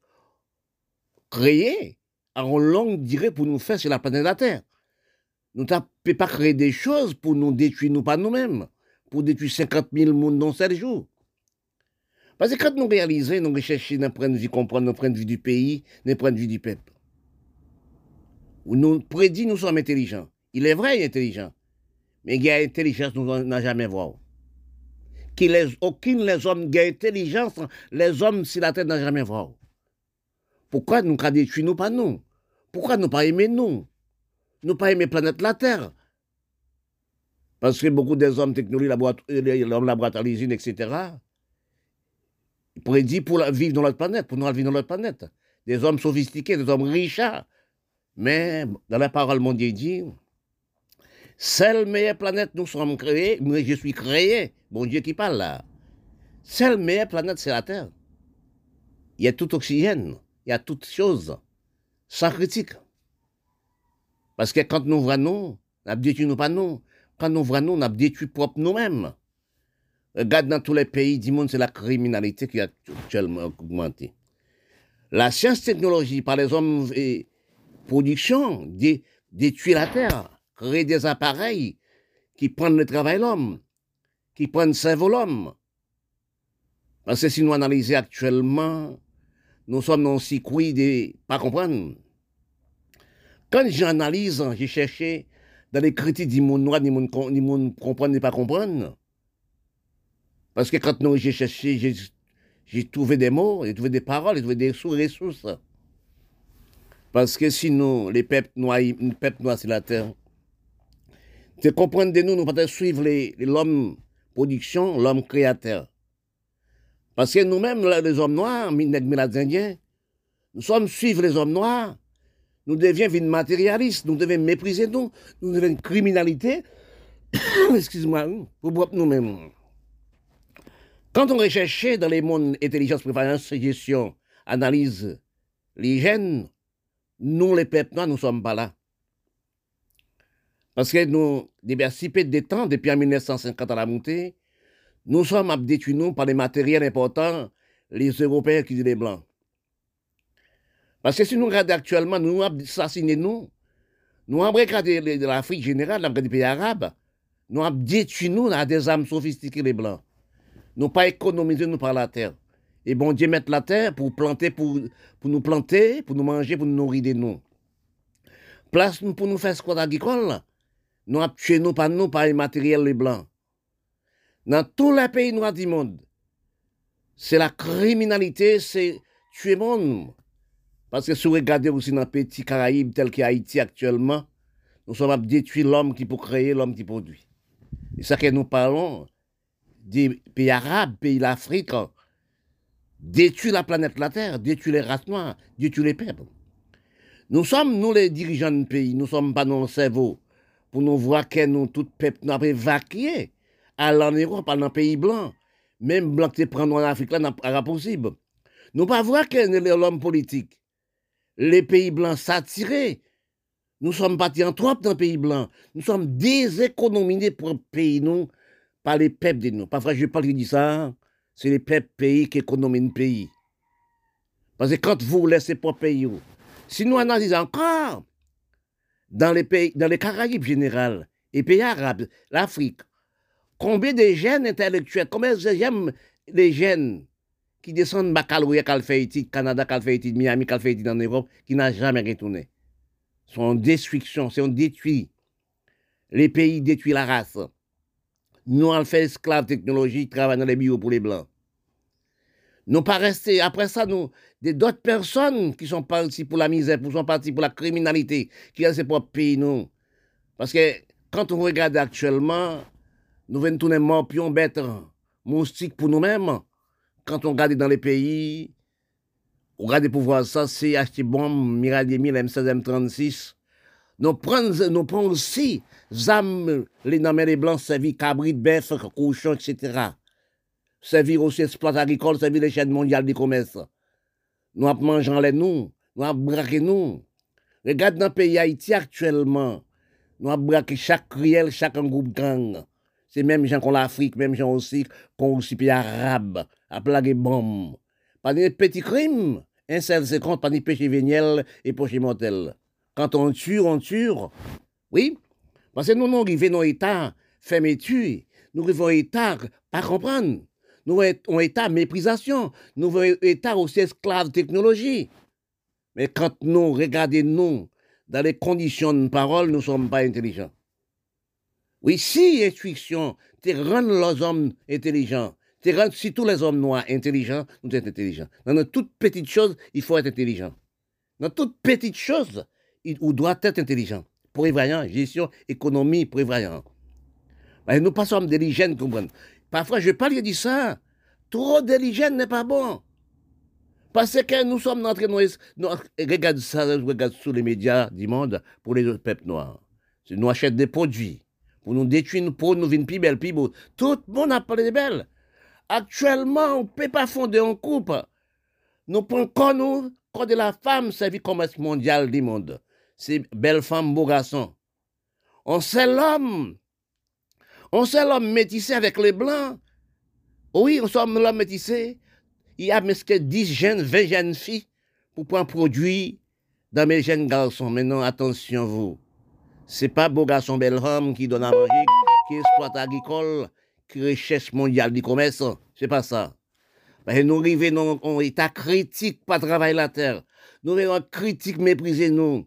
créés en longue durée pour nous faire sur la planète de la Terre? Nous ne pas créer des choses pour nous détruire, nous pas nous-mêmes, pour détruire 50 000 monde dans 7 jours. Parce que quand nous réalisons, nous recherchons d'un point de vue, comprendre d'un point de vue du pays, d'un point de vue du peuple. Nous prédit, nous sommes intelligents. Il est vrai, intelligent. Mais il y a intelligence, nous n'avons jamais vu. Qui les, aucun les hommes intelligence, les hommes sur la terre n'ont jamais vu. Pourquoi nous détruit nous pas nous? Pourquoi nous pas aimé nous? Nous pas aimer planète la Terre. Parce que beaucoup des hommes technologiques, l'homme laboratoire, l'usine, etc., prédit pour vivre dans notre planète, pour nous vivre dans notre planète. Des hommes sophistiqués, des hommes riches. Mais dans la parole mondiale dit, seule meilleure planète nous sommes créés, mais je suis créé, bon Dieu qui parle là. Seule meilleure planète, c'est la Terre. Il y a tout oxygène, il y a toutes choses, sans critique. Parce que quand nous voyons, nous, nous détruit nous pas nous. Quand nous voyons, nous, nous détruit propre nous-mêmes. Regarde dans tous les pays du monde, c'est la criminalité qui a actuellement augmenté. La science-technologie par les hommes et production détruit la terre, crée des appareils qui prennent le travail de l'homme, qui prennent le cerveau de l'homme. Parce que si nous analysons actuellement, nous sommes dans un circuit de pas comprendre. Quand j'analyse, j'ai cherché dans les critiques du monde noir, ni monde, ni monde comprendre, ni pas comprendre. Parce que quand j'ai cherché, j'ai trouvé des mots, j'ai trouvé des paroles, j'ai trouvé des ressources. Parce que sinon, les peuples noirs, les peuples noirs la terre, tu comprends de nous, nous pas suivre l'homme production, l'homme créateur. Parce que nous-mêmes, les hommes noirs, les Indiens, nous sommes suivre les hommes noirs nous devions matérialistes, nous devons mépriser nous, nous devons criminalité, excuse-moi, pour nous-mêmes. Quand on recherchait dans les mondes intelligence, préférence, gestion, analyse, l'hygiène, nous les peuples noirs, nous ne sommes pas là. Parce que nous, depuis si peu de temps, depuis 1950 à la montée, nous sommes abdétués par les matériels importants, les Européens qui disent les Blancs. Parce que si nous regardons actuellement, nous assassinons nous, nous avons regardé l'Afrique générale, dans les pays arabes, nous avons détruit nous à des armes sophistiquées les Blancs. Nous pas économisé nous par la terre. Et bon Dieu met la terre pour planter, pour, pour nous planter, pour nous manger, pour nous nourrir nous. Place pour nous faire squat agricole, nous avons tué nous par nous par les matériels les blancs. Dans tous les pays noirs du monde, c'est la criminalité, c'est tuer monde. Parce que si vous regardez aussi dans les petits Caraïbes tel qu'Haïti actuellement, nous sommes détruire l'homme qui peut créer, l'homme qui produit. Et ça que nous parlons des pays arabes, pays d'Afrique, détruire la planète la Terre, détruire les races noires, détruire les peuples. Nous sommes, nous les dirigeants du pays, nous sommes pas dans le cerveau pour nous voir que nous, tout peuple, nous avons évacué à en Europe, le pays blanc. Même blanc qui prend en Afrique, là, n'est pas possible. Nous pas voir que l'homme politique, les pays blancs s'attirer. Nous sommes partis en trop dans le pays blanc. Nous sommes déséconomisés pour pays, nous, par les peuples de nous. Parfois, je ne pas dire ça c'est les peuples pays qui économisent le pays. Parce que quand vous laissez pas pays, si nous analysons encore dans les pays, dans les Caraïbes général, les pays arabes, l'Afrique, combien de jeunes intellectuels, combien de les jeunes qui descendent de baccalauréat, qui Canada, qui Miami, qui en Europe, qui n'ont jamais retourné. sont en destruction, c'est en détruit. Les pays détruisent la race. Nous, on fait esclave technologique, travaillent dans les bureaux pour les Blancs. Nous pas restés, après ça, nous, d'autres personnes qui sont parties pour la misère, qui sont parties pour la criminalité, qui ces propres pays, nous. Parce que quand on regarde actuellement, nous venons tourner morpions, bêtes, moustiques pour nous-mêmes. Quand on regarde dans les pays, on regarde pour voir ça, c'est acheter bombes, Miradier 1000, M16, M36. Nous prenons, nous prenons aussi zam, les nommés les blancs, servir cabrit, bœuf, cochon, etc. Servir aussi exploit agricole, servir les chaînes mondiales du commerce. Nous avons mangé les nous, nous avons braqué nous. Regarde dans le pays Haïti actuellement, nous avons braqué chaque riel, chaque groupe gang. C'est même gens qu'on l'Afrique, même gens aussi qu'on aussi pays arabe, à plaguer bombes. Pas des petits crimes, un seul seconde, pas des péchés véniels et péchés mortels. Quand on tue, on tue. Oui, parce que nous, nous arrivons dans l'état tuer. Nous arrivons dans l'état pas comprendre. Nous avons état méprisation. Nous avons état aussi esclave technologie. Mais quand nous regardons nous dans les conditions de parole, nous ne sommes pas intelligents. Oui, si instruction te rend les hommes intelligents, si tous les hommes noirs intelligents, nous sommes intelligents. Dans toutes petites choses, il faut être intelligent. Dans toutes petites choses, on doit être intelligent prévoyant, gestion, économie, prévoyant. Mais nous passons de l'hygiène, comprenez. Parfois, je parle de ça. Trop l'hygiène n'est pas bon. Parce que nous sommes entrés dans regarde ça, regarde sur les médias du monde pour les autres peuples noirs. Nous achetons des produits pour nous détruire nos peaux, nous venons plus belles, plus beaux. Tout le monde a parlé de belles. Actuellement, on ne peut pas fonder en coupe. Nous prenons encore nous, quand de la femme, vie commerce mondial du monde c'est belle femme, beau garçon. On sait l'homme. On sait l'homme métissé avec les blancs. Oui, on sait l'homme métissé. Il y a que 10 jeunes, 20 jeunes filles pour prendre produit dans mes jeunes garçons. Maintenant, attention vous. C'est pas beau garçon, belle femme qui donne à manger, qui exploite agricole, qui recherche mondiale du commerce. C'est pas ça. Mais nous arrivons dans un état critique, pas travailler la terre. Nous arrivons critique, mépriser nous.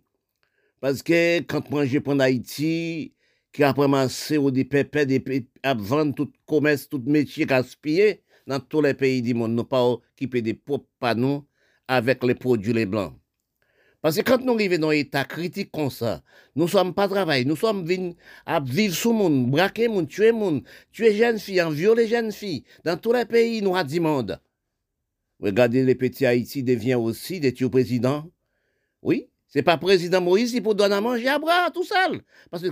Parce que quand moi je prends Haïti, qui a ramassé au des à vendre tout commerce, tout métier gaspillé dans tous les pays du monde, nous pas équipés des propres panneaux avec les produits les blancs. Parce que quand nous arrivons dans un état critique comme ça, nous ne sommes pas travaillés, nous sommes venus à vivre sous le monde, braquer le monde, tuer le monde, tuer les jeunes filles, violer jeunes filles. Dans tous les pays nous du monde. Regardez les petits Haïti devient aussi des tueurs présidents. Oui, c'est pas président Moïse qui peut donner à manger à bras tout seul. Parce que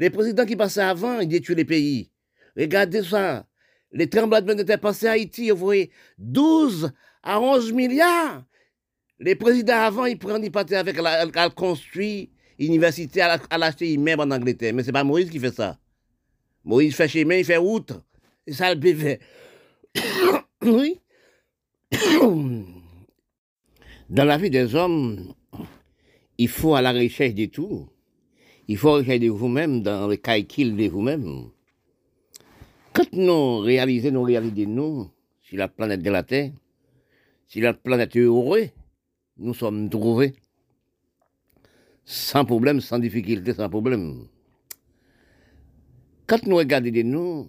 les présidents qui passaient avant, ils détruisent les pays. Regardez ça. Les tremblements de terre passés à Haïti, vous voyez, 12 à 11 milliards. Les présidents avant, ils prennent, ils partaient avec la, construit, université à l'acheter même en Angleterre. Mais c'est pas Moïse qui fait ça. Moïse fait chemin, il fait route. Et ça le fait. oui. Dans la vie des hommes, il faut à la recherche de tout. Il faut rechercher de vous-même dans le calcul de vous-même. Quand nous réalisons nos réalités, nous, sur la planète de la Terre, si la planète heureuse, nous sommes trouvés. Sans problème, sans difficulté, sans problème. Quand nous regardons de nous,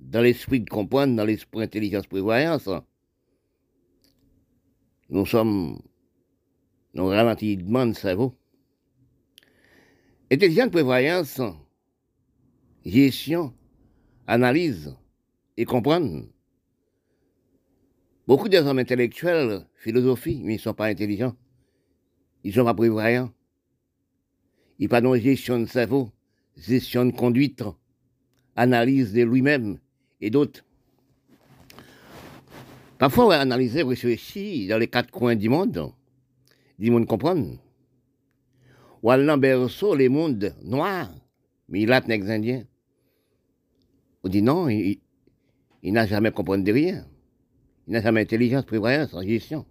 dans l'esprit de comprendre, dans l'esprit d'intelligence prévoyance, nous sommes, nous ralentissons de cerveau. Intelligence prévoyance, gestion, analyse et comprendre. Beaucoup des hommes intellectuels, philosophie, mais ils ne sont pas intelligents. Ils ne sont pas prévoyants. Ils n'ont pas de gestion de cerveau, gestion de conduite, analyse de lui-même et d'autres. Parfois, on va analyser, réfléchir dans les quatre coins du monde, du monde comprendre. Ou à berceau, les mondes noirs, milates, indiens. On dit non, il, n'a jamais compris de rien. Il n'a jamais intelligence, prévoyance, en gestion.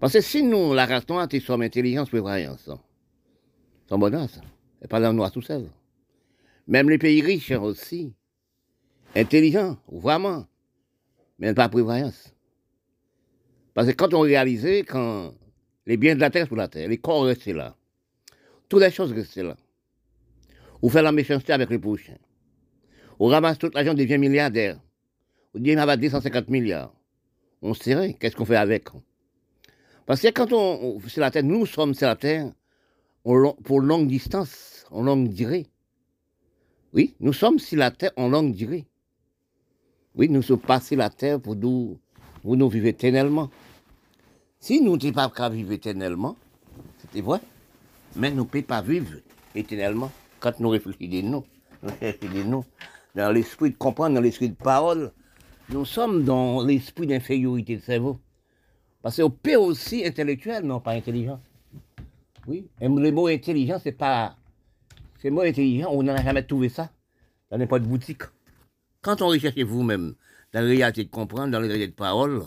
Parce que si nous, la race noire, sommes intelligence, prévoyance, c'est bonheur, et pas dans le noir tout seul. Même les pays riches aussi, intelligents, vraiment, mais pas prévoyance. Parce que quand on réalisait, quand les biens de la terre sur la terre, les corps restaient là, toutes les choses restaient là. On fait la méchanceté avec les prochains. On ramasse toute l'argent, devient milliardaire. On dit, on a 250 milliards. On sait qu'est-ce qu'on fait avec? Parce que quand on, c'est la terre, nous sommes sur la terre pour longue distance, en longue durée. Oui, nous sommes sur la terre en longue durée. Oui, nous sommes passés la terre pour nous, nous vivre éternellement. Si nous n'étions pas qu'à vivre éternellement, c'était vrai, mais nous ne pouvons pas vivre éternellement quand nous réfléchissons, nous réfléchissons, dans l'esprit de comprendre, dans l'esprit de parole, nous sommes dans l'esprit d'infériorité de cerveau. Parce qu'on peut aussi intellectuel, non pas intelligent. Oui, et le mot intelligent, c'est pas. C'est mot intelligent, on n'en a jamais trouvé ça dans n'importe boutique. Quand on recherche vous-même, dans la réalité de comprendre, dans la réalité de parole,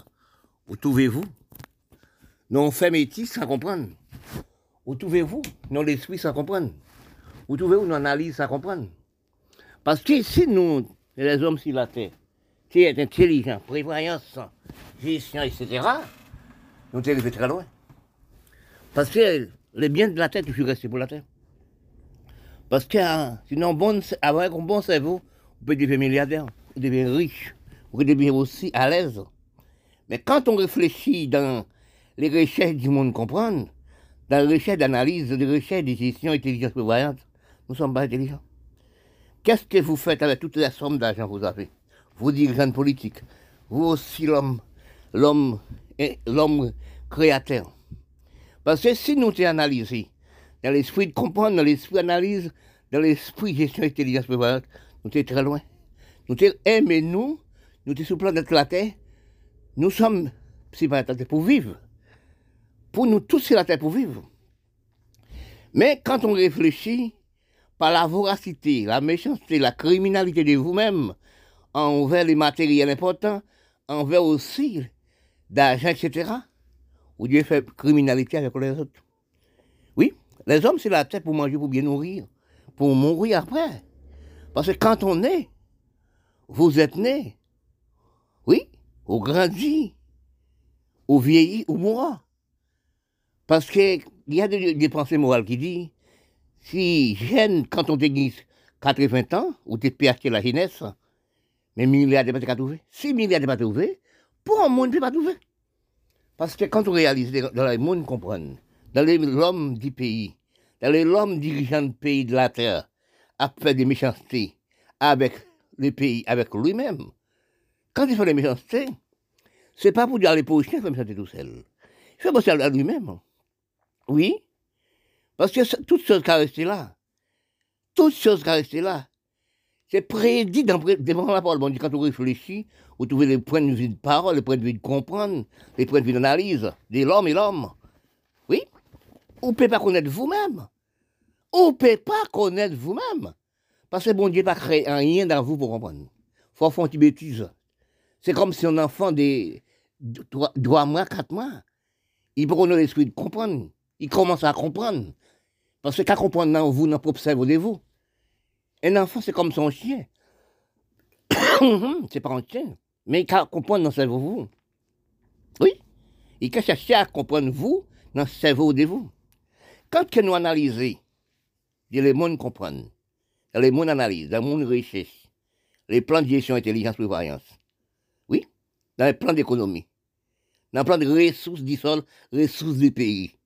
où trouvez-vous? Nous, on fait métier sans comprendre. Où trouvez-vous? Dans l'esprit sans comprendre. Où trouvez-vous? Dans l'analyse sans comprendre parce que si nous, les hommes sur la terre, qui est intelligent, prévoyance, gestion, etc., nous sommes arrivés très loin. Parce que les biens de la terre, toujours restés pour la terre. Parce que sinon, bon, un bon cerveau, on peut devenir milliardaire, on devenir riche, on peut devenir aussi à l'aise. Mais quand on réfléchit dans les recherches du monde comprendre, dans les recherches d'analyse, les recherches de gestion, intelligence prévoyante, nous ne sommes pas intelligents. Qu'est-ce que vous faites avec toutes les sommes d'argent que vous avez? Vous dirigeants politiques, vous aussi l'homme, l'homme, l'homme créateur. Parce que si nous analysons dans l'esprit de comprendre, dans l'esprit d'analyse, dans l'esprit de gestion intelligence nous sommes très loin. Nous sommes aimés, nous, nous sommes sur le planète la Terre, nous sommes, si pas la pour vivre. Pour nous tous, c'est la Terre pour vivre. Mais quand on réfléchit, par la voracité, la méchanceté, la criminalité de vous-même envers les matériels importants, envers aussi d'argent, etc. Vous devez faire criminalité avec les autres. Oui, les hommes, c'est la tête pour manger, pour bien nourrir, pour mourir après. Parce que quand on est, vous êtes né, oui, vous grandit, vous vieillit, ou mourra. Parce qu'il y a des, pensées morales qui disent si jeune, quand on te 80 ans, ou peux acheter la jeunesse, mais milliards de pas trouver. Si milliards de pas trouver, pour un monde, ne pas trouver. Parce que quand on réalise, dans le monde comprendre, dans l'homme du pays, dans l'homme dirigeant du pays de la terre, a fait des méchancetés avec le pays, avec lui-même. Quand il fait des méchancetés, c'est pas pour dire les chiens, il fait tout seul. Il fait bosser à lui-même. Oui, parce que toutes choses qui restent là, toutes choses qui restent là, c'est prédit la parole. Quand on réfléchit, vous trouvez les points de vue de parole, les points de vue de comprendre, les points de vue d'analyse de l'homme et l'homme. Oui Vous ne pouvez pas connaître vous-même. Vous ne pouvez pas connaître vous-même. Parce que bon Dieu n'a pas créé rien dans vous pour comprendre. Faut faire une bêtise. C'est comme si un enfant de 3 mois, 4 mois, il prend l'esprit de comprendre. Il commence à comprendre. Parce que qu'à comprendre vous, dans propre cerveau de vous. Un enfant, c'est comme son chien. c'est pas un chien. Mais il peut comprendre dans le cerveau de vous. Oui. Il peut chercher à comprendre vous dans le cerveau de vous. Quand que nous analysons, les mondes comprennent, les mondes analysent, dans le monde recherche, les plans de gestion intelligence prévoyance, oui, dans les plans d'économie, dans le plan de ressources du sol, ressources du pays.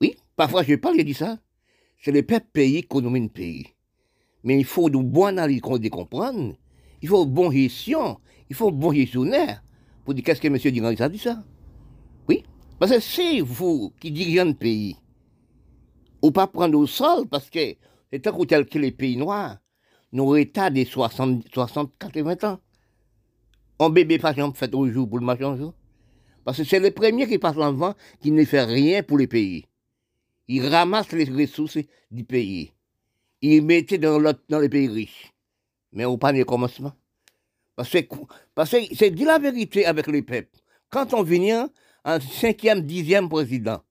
Oui, parfois je parle, je dis ça, c'est le peuple pays qui un pays. Mais il faut de bonnes analyses qu'on comprendre, il faut une bonne gestion, il faut un bon gestionnaire pour dire qu'est-ce que M. Durand a dit ça? Oui, parce que c'est vous qui dirigez un pays, ou pas prendre au sol, parce que c'est tant tel que les pays noirs, nos états des 60, 60 80 ans. Un bébé, par exemple, fait au jour pour le marché un jour. Parce que c'est le premier qui passe en vent qui ne fait rien pour les pays. Il ramasse les ressources du pays. Il mettait dans, dans les pays riches. Mais au pas de commencement. Parce que, parce que c'est dit la vérité avec les peuples. Quand on vient en cinquième, dixième président,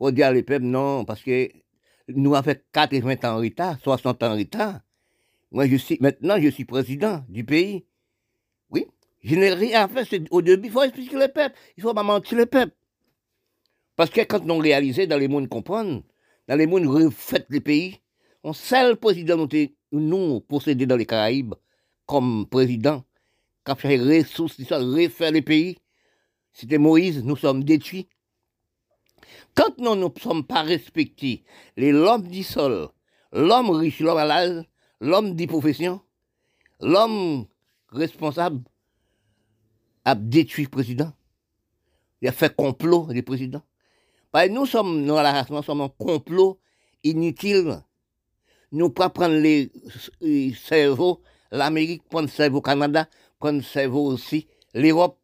on dit à les peuples non, parce que nous avons fait 80 ans en retard, 60 ans en retard. Moi, je suis, maintenant, je suis président du pays. Oui. Je n'ai rien à faire. Au début, il faut expliquer le peuple. Il faut pas mentir le peuple. Parce que quand on réalisait dans les mondes comprendre, dans les mondes refait les pays, on seul président nous, nous possédé dans les Caraïbes comme président, qui a fait ressources, refaire les pays. C'était Moïse, nous sommes détruits. Quand nous ne sommes pas respectés, les l'homme du sol, l'homme riche, l'homme à l'âge, l'homme des professions, l'homme responsable, a détruit le président. Il a fait complot du président. Parce nous sommes, dans la race, nous sommes un complot inutile. Nous pas prendre les, cerveaux, l'Amérique, prendre le cerveau Canada, prendre le cerveau aussi l'Europe.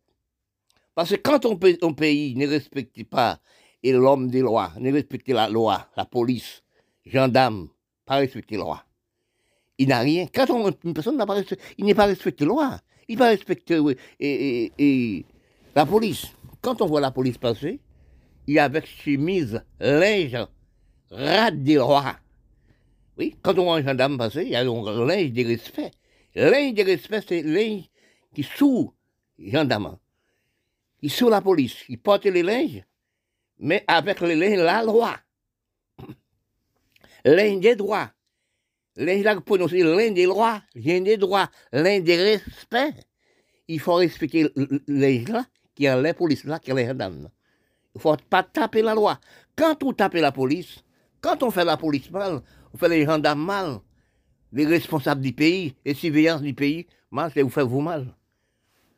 Parce que quand un, pays ne respecte pas l'homme des lois, ne respecte la loi, la police, gendarme, pas respecter la loi, il n'a rien. Quand une personne n'a pas respecté, il n'est pas respecté la loi il va respecter et, la police. Quand on voit la police passer, il y a avec chemise, linge, rade des rois. Oui, quand on voit un gendarme passer, il y a un linge de respect. Linge de respect, c'est linge qui sous gendarme. Il sous la police. Il porte les linges, mais avec les linges, la loi. Linge des droits l'un prononcer l'un des droits, l'un des droits, l'un des respects. Il faut respecter les gens qui ont la police là, qui ont les gendarmes. Il ne faut pas taper la loi. Quand on tape la police, quand on fait la police mal, on fait les gendarmes mal, les responsables du pays, les surveillants du pays, mal, c'est vous faites vous mal.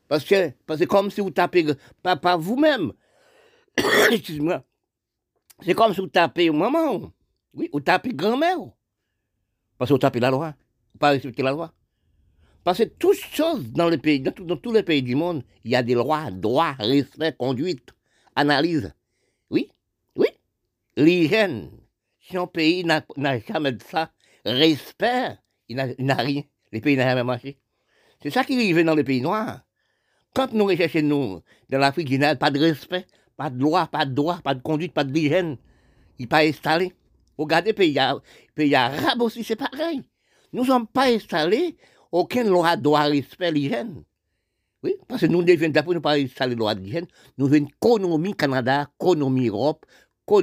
Parce que, parce que comme si vous tapez, pas, vous-même. Excuse-moi. C'est comme si vous tapez maman. Oui, vous tapez grand-mère. Parce qu'on tape la loi. Pas respecter la loi. Parce que toutes choses dans le pays, dans, tous les pays du monde, il y a des lois, droits, respect, conduite, analyse. Oui, oui. L'hygiène. Si un pays n'a jamais de ça, respect, il n'a rien. Les pays n'ont jamais marché. C'est ça qui arrive dans les pays noirs. Quand nous recherchons, nous, dans l'Afrique du Nord, pas de respect, pas de loi, pas de droit, pas de conduite, pas d'hygiène, il n'est pas installé. Regardez, pays, pays arabe aussi, c'est pareil. Nous ne sommes pas installés, aucun loi doit respecter l'hygiène. Oui, parce que nous devons, d'après nous pas installer la loi d'hygiène, nous une économie Canada, économie Europe,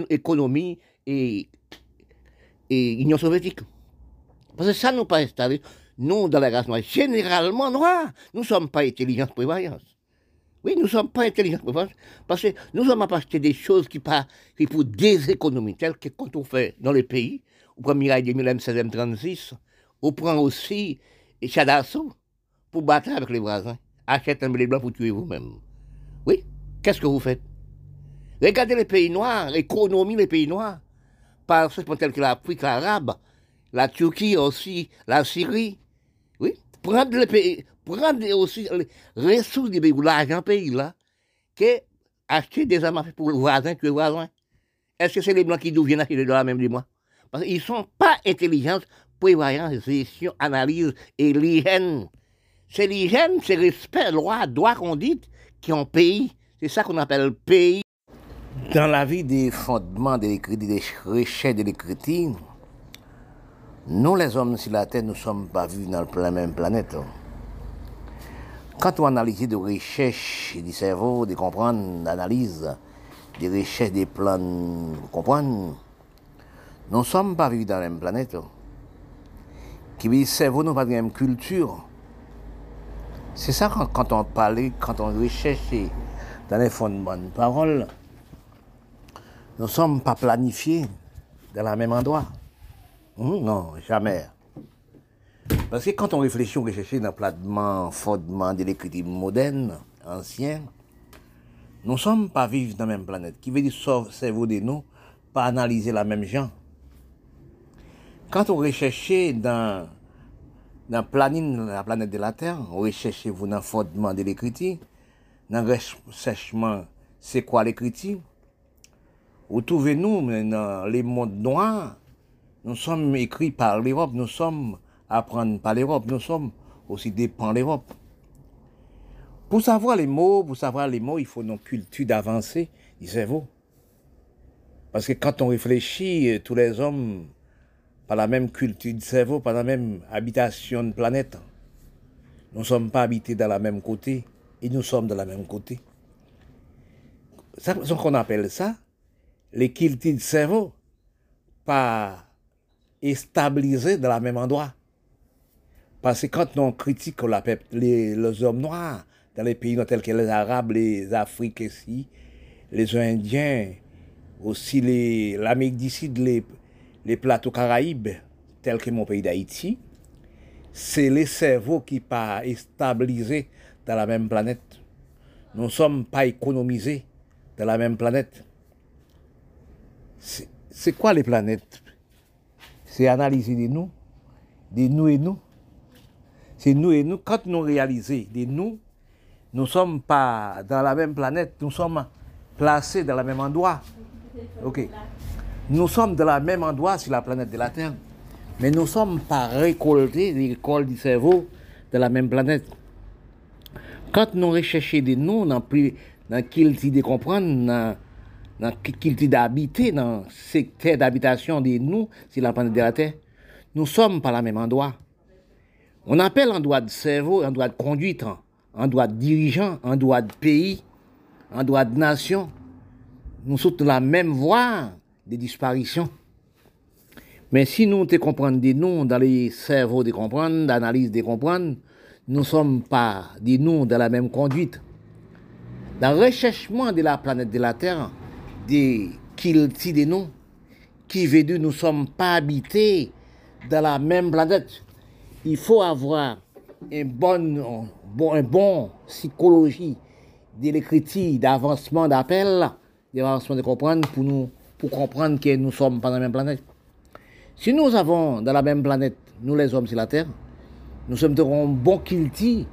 économie et, et Union soviétique. Parce que ça, nous pas installé. Nous, dans la race noire, généralement noirs, nous ne sommes pas intelligents prévoyance. Oui, nous ne sommes pas intelligents parce que nous sommes à acheter des choses qui, pas, qui pour des économies, telles que quand on fait dans les pays, on prend Mirail 2000 M16 on prend aussi Chadasso pour battre avec les voisins. Achète un blé blanc pour tuer vous-même. Oui, qu'est-ce que vous faites? Regardez les pays noirs, l'économie des pays noirs, par ce tel que l'Afrique arabe, la Turquie aussi, la Syrie. Oui, prendre les pays, prendre aussi les ressources du pays, l'argent pays là, que acheter des armes pour le voisin, tuer le voisin. Est-ce que c'est les Blancs qui viennent acheter le dollar même du mois Parce qu'ils ne sont pas intelligents, prévoyance, gestion, analyse et l'hygiène. C'est l'hygiène, c'est respect, loi, droit qu'on dit, qui ont pays. C'est ça qu'on appelle pays. Dans la vie des fondements de l'écriture, des recherches de l'écriture, nous les hommes sur la Terre, nous ne sommes pas vus dans la même planète. Quand on analyse des recherches du cerveau, de comprendre, d'analyse, des recherches des plans, comprendre, nous ne sommes pas vivus dans la même planète. Qui veut dire cerveau, nous pas de la même culture. C'est ça quand, on parle, quand on recherche dans les fondements de parole, nous ne sommes pas planifiés dans le même endroit. Hum, non, jamais. Parce que quand on réfléchit, on réfléchit dans le fondement de l'écriture moderne, ancien, nous ne sommes pas vivre dans la même planète. Qui veut dire, sauf cerveau de nous, pas analyser la même gens. Quand on recherche dans, dans planning, la planète de la Terre, on recherche vous dans le fondement de l'écriture, dans le recherchement, c'est quoi l'écriture, vous trouvez-nous dans les mondes noirs, nous sommes écrits par l'Europe, nous sommes appris par l'Europe, nous sommes aussi dépendants de l'Europe. Pour savoir les mots, pour savoir les mots, il faut une culture d'avancer du cerveau. Parce que quand on réfléchit, euh, tous les hommes, par la même culture du cerveau, par la même habitation de planète, nous ne sommes pas habités dans la même côté, et nous sommes de la même côté. C'est ce qu'on appelle ça, les cultures du cerveau, pas et stabilisé dans le même endroit. Parce que quand on critique les, les hommes noirs dans les pays tels que les Arabes, les Africains les Indiens, aussi l'Amérique Sud, les, les plateaux caraïbes, tels que mon pays d'Haïti, c'est les cerveaux qui pas stabilisés dans la même planète. Nous ne sommes pas économisés dans la même planète. C'est quoi les planètes? C'est analyser de nous, de nous et nous. C'est nous et nous. Quand nous réalisons de nous, nous ne sommes pas dans la même planète, nous sommes placés dans le même endroit. Ok. Nous sommes dans le même endroit sur la planète de la Terre, mais nous ne sommes pas récoltés, l'école du cerveau, de la même planète. Quand nous recherchons de nous, dans, dans qu'il de comprendre, qui d'habiter dans le secteur d'habitation de nous, sur la planète de la Terre, nous sommes pas la même endroit. On appelle un droit de cerveau, un droit de conduite, un droit de dirigeant, un droit de pays, un droit de nation. Nous sommes dans la même voie de disparition. Mais si nous te comprenons des noms dans les cerveaux de comprendre, d'analyse de comprendre, nous ne sommes pas des noms dans la même conduite. Dans le recherchement de la planète de la Terre, des kilti de nous, qui veut dire nous ne sommes pas habités dans la même planète. Il faut avoir une bonne, bon, un bon psychologie de l'écriture, d'avancement d'appel, d'avancement de comprendre pour nous, pour comprendre que nous sommes pas dans la même planète. Si nous avons dans la même planète, nous les hommes sur la Terre, nous sommes un bon kilti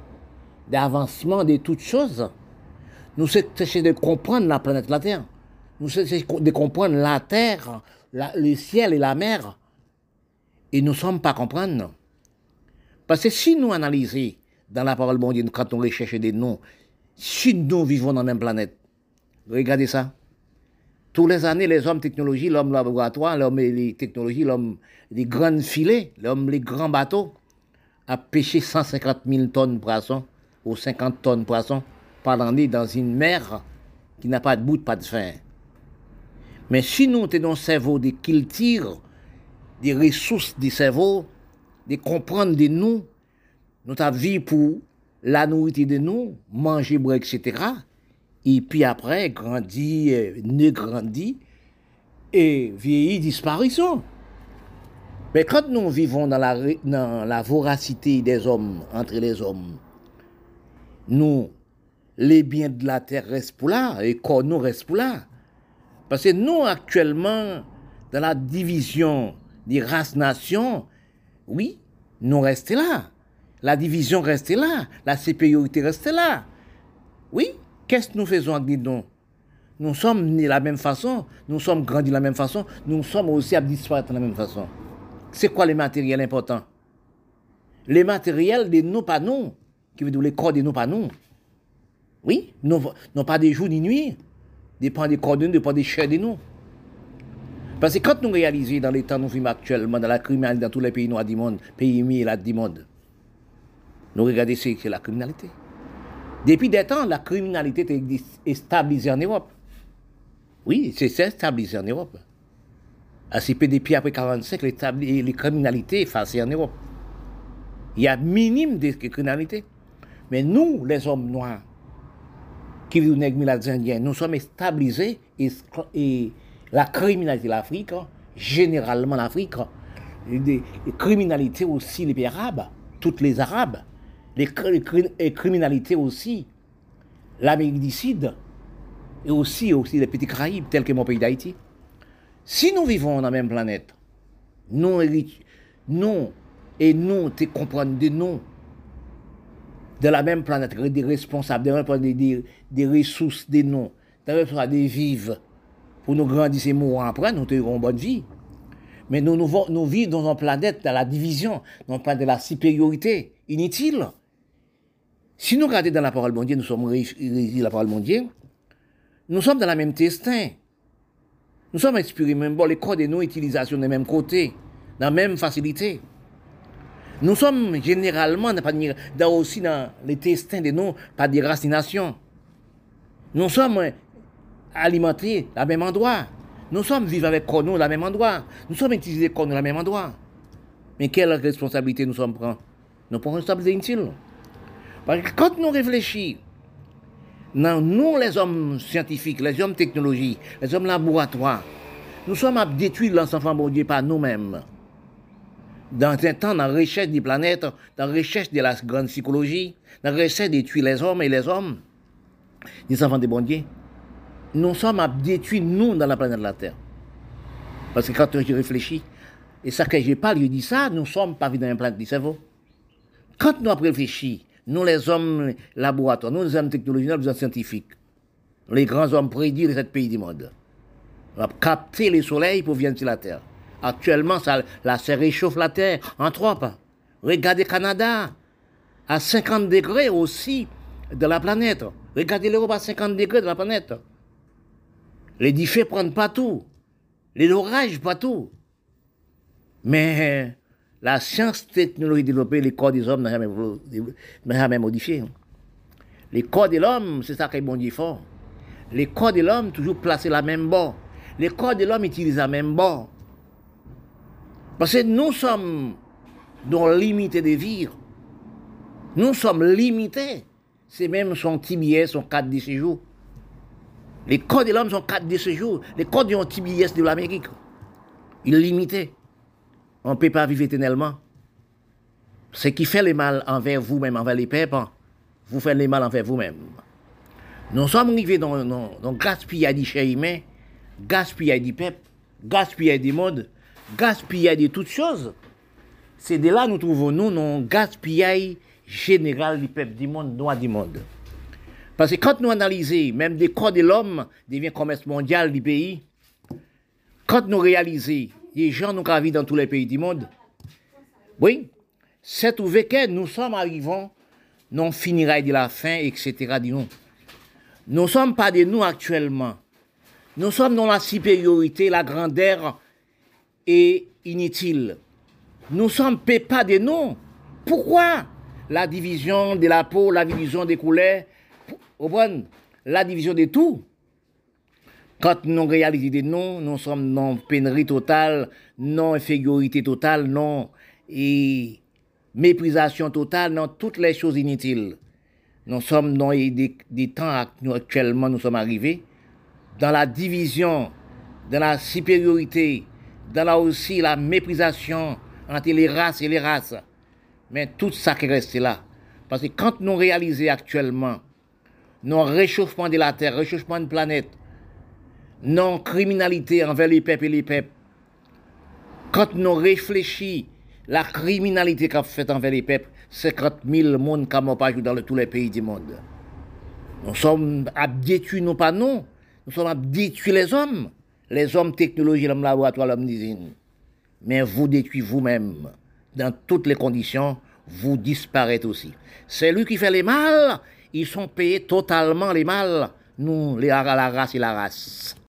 d'avancement de toutes choses. Nous cherchons de comprendre la planète la Terre. Nous cherchons de comprendre la terre, le ciel et la mer. Et nous ne sommes pas comprendre. Parce que si nous analysons dans la parole Dieu, quand on recherche des noms, si nous vivons dans la même planète, regardez ça. Tous les années, les hommes technologie, l'homme laboratoire, l'homme les technologies, l'homme les grands filets, l'homme les grands bateaux, a pêché 150 000 tonnes de poissons ou 50 tonnes de poissons par l'année dans une mer qui n'a pas de bout, pas de fin. Mais si nous avons un cerveau de culture, des ressources du cerveau, de comprendre de nous, notre vie pour la nourriture de nous, manger, etc. Et puis après, grandir, ne grandir, et vieillir, disparition. Mais quand nous vivons dans la, dans la voracité des hommes, entre les hommes, nous, les biens de la terre restent pour là, et corps nous reste pour là. Parce que nous, actuellement, dans la division des races-nations, oui, nous restons là. La division reste là. La supériorité reste là. Oui, qu'est-ce que nous faisons avec nous nous sommes nés de la même façon, nous sommes grandis de la même façon, nous sommes aussi à disparaître de la même façon. C'est quoi les matériels importants Les matériels de nous, pas nous, qui veut dire les corps de nous, pas nous. Oui, non, non pas des jours ni nuits, dépend des nous, dépend des chairs de nous. Parce que quand nous réalisons dans les temps nous vivons actuellement, dans la criminalité, dans tous les pays noirs du monde, pays mis là du monde, nous regardons c'est la criminalité. Depuis des temps, la criminalité est stabilisée en Europe. Oui, c'est stabilisé en Europe. À depuis après 45, les, les criminalités effacées en Europe. Il y a minime de criminalité. Mais nous, les hommes noirs, qui les Indiens, nous sommes stabilisés et, la criminalité de l'Afrique, généralement l'Afrique, les, criminalités aussi les pays arabes, toutes les arabes, les, criminalités aussi, l'Amérique du Sud, et aussi, aussi les petits Caraïbes, tels que mon pays d'Haïti. Si nous vivons dans la même planète, nous et nous, tu comprends de nous, de la même planète, des responsables, des, des, des ressources de nous, des des vivre, pour nous grandir et mourir après, nous aurons une bonne vie. Mais nous, vivons dans une planète, dans la division, dans planète de la supériorité inutile. Si nous regardons dans la parole mondiale, nous sommes dans la parole mondiale, nous sommes dans la même destin. Nous sommes inspirés même bon, les codes de nos utilisations des mêmes côtés, dans la même facilité. Nous sommes généralement dans, aussi dans les destins de nos par des racinations. Nous sommes alimentés à même endroit. Nous sommes vivants avec nous à même endroit. Nous sommes utilisés comme à même endroit. Mais quelle responsabilité nous sommes prenons Nous prenons responsabilité inutile. Parce que quand nous réfléchissons nous, les hommes scientifiques, les hommes technologiques, les hommes laboratoires, nous sommes à détruire l'enfant bon Dieu par nous-mêmes. Dans un temps, dans la recherche des planètes, dans la recherche de la grande psychologie, dans la recherche de les hommes et les hommes, les enfants de bon Dieu, nous sommes à détruire nous dans la planète de la Terre. Parce que quand je réfléchis, et ça que je parle, je dis ça, nous sommes pas dans un planète du cerveau. Quand nous avons réfléchi nous, les hommes laboratoires, nous, les hommes technologiques, nous, les hommes scientifiques, les grands hommes prédits de ce pays du monde. On a capté le soleil pour venir sur la Terre. Actuellement, ça, réchauffe la Terre en trois pas. Regardez Canada, à 50 degrés aussi de la planète. Regardez l'Europe à 50 degrés de la planète. Les diffées prennent pas tout. Les orages pas tout. Mais la science technologie développée, les corps des hommes n'ont jamais, modifié. Les corps de l'homme, c'est ça qui est bon fort. Les corps de l'homme, toujours placés la même bord. Les corps de l'homme utilisent la même bord. Parce que nous sommes dans limité de vivre. Nous sommes limités. C'est même son TBS, son cadre de séjour. Les corps de l'homme sont cadre de séjour. Les corps du TBS de l'Amérique. Il est limité. On ne peut pas vivre éternellement. Ce qui fait le mal envers vous-même, envers les peuples, vous faites le mal envers vous-même. Nous sommes arrivés dans, le gaspillage du cher humain, gaspillage du peuple, gaspillage du monde, gaspillage de toutes choses. C'est de là nous trouvons nous dans gaspillage général du peuple du monde, noir du monde. Parce que quand nous analysons, même des corps de l'homme devient commerce mondial du pays, quand nous réalisons les gens nous vivent dans tous les pays du monde. Oui, c'est trouvé que nous sommes arrivés, non finirait de la fin, etc. Nous ne sommes pas de nous actuellement. Nous sommes dans la supériorité, la grandeur est inutile. Nous sommes pas de nous. Pourquoi La division de la peau, la division des couleurs, la division de tout. Quand nous réalisons des noms, nous sommes dans pénurie totale, non infériorité totale, non et méprisation totale, non toutes les choses inutiles. Nous sommes dans des, temps où actuellement nous sommes arrivés, dans la division, dans la supériorité, dans aussi la méprisation entre les races et les races. Mais tout ça qui reste là. Parce que quand nous réalisons actuellement, nos réchauffement de la Terre, réchauffement de la planète, non criminalité envers les peuples et les peuples. Quand nous réfléchissons la criminalité qu'a fait envers les peuples, 50 000 monde qui pas dans tous les pays du monde. Nous sommes à détruire, non pas non. Nous Nous sommes à détruire les hommes. Les hommes technologie, l'homme laboratoire, l'homme usine. Mais vous détruisez vous-même. Dans toutes les conditions, vous disparaissez aussi. C'est lui qui fait les mal, ils sont payés totalement les mal. Nous, les, la race et la race.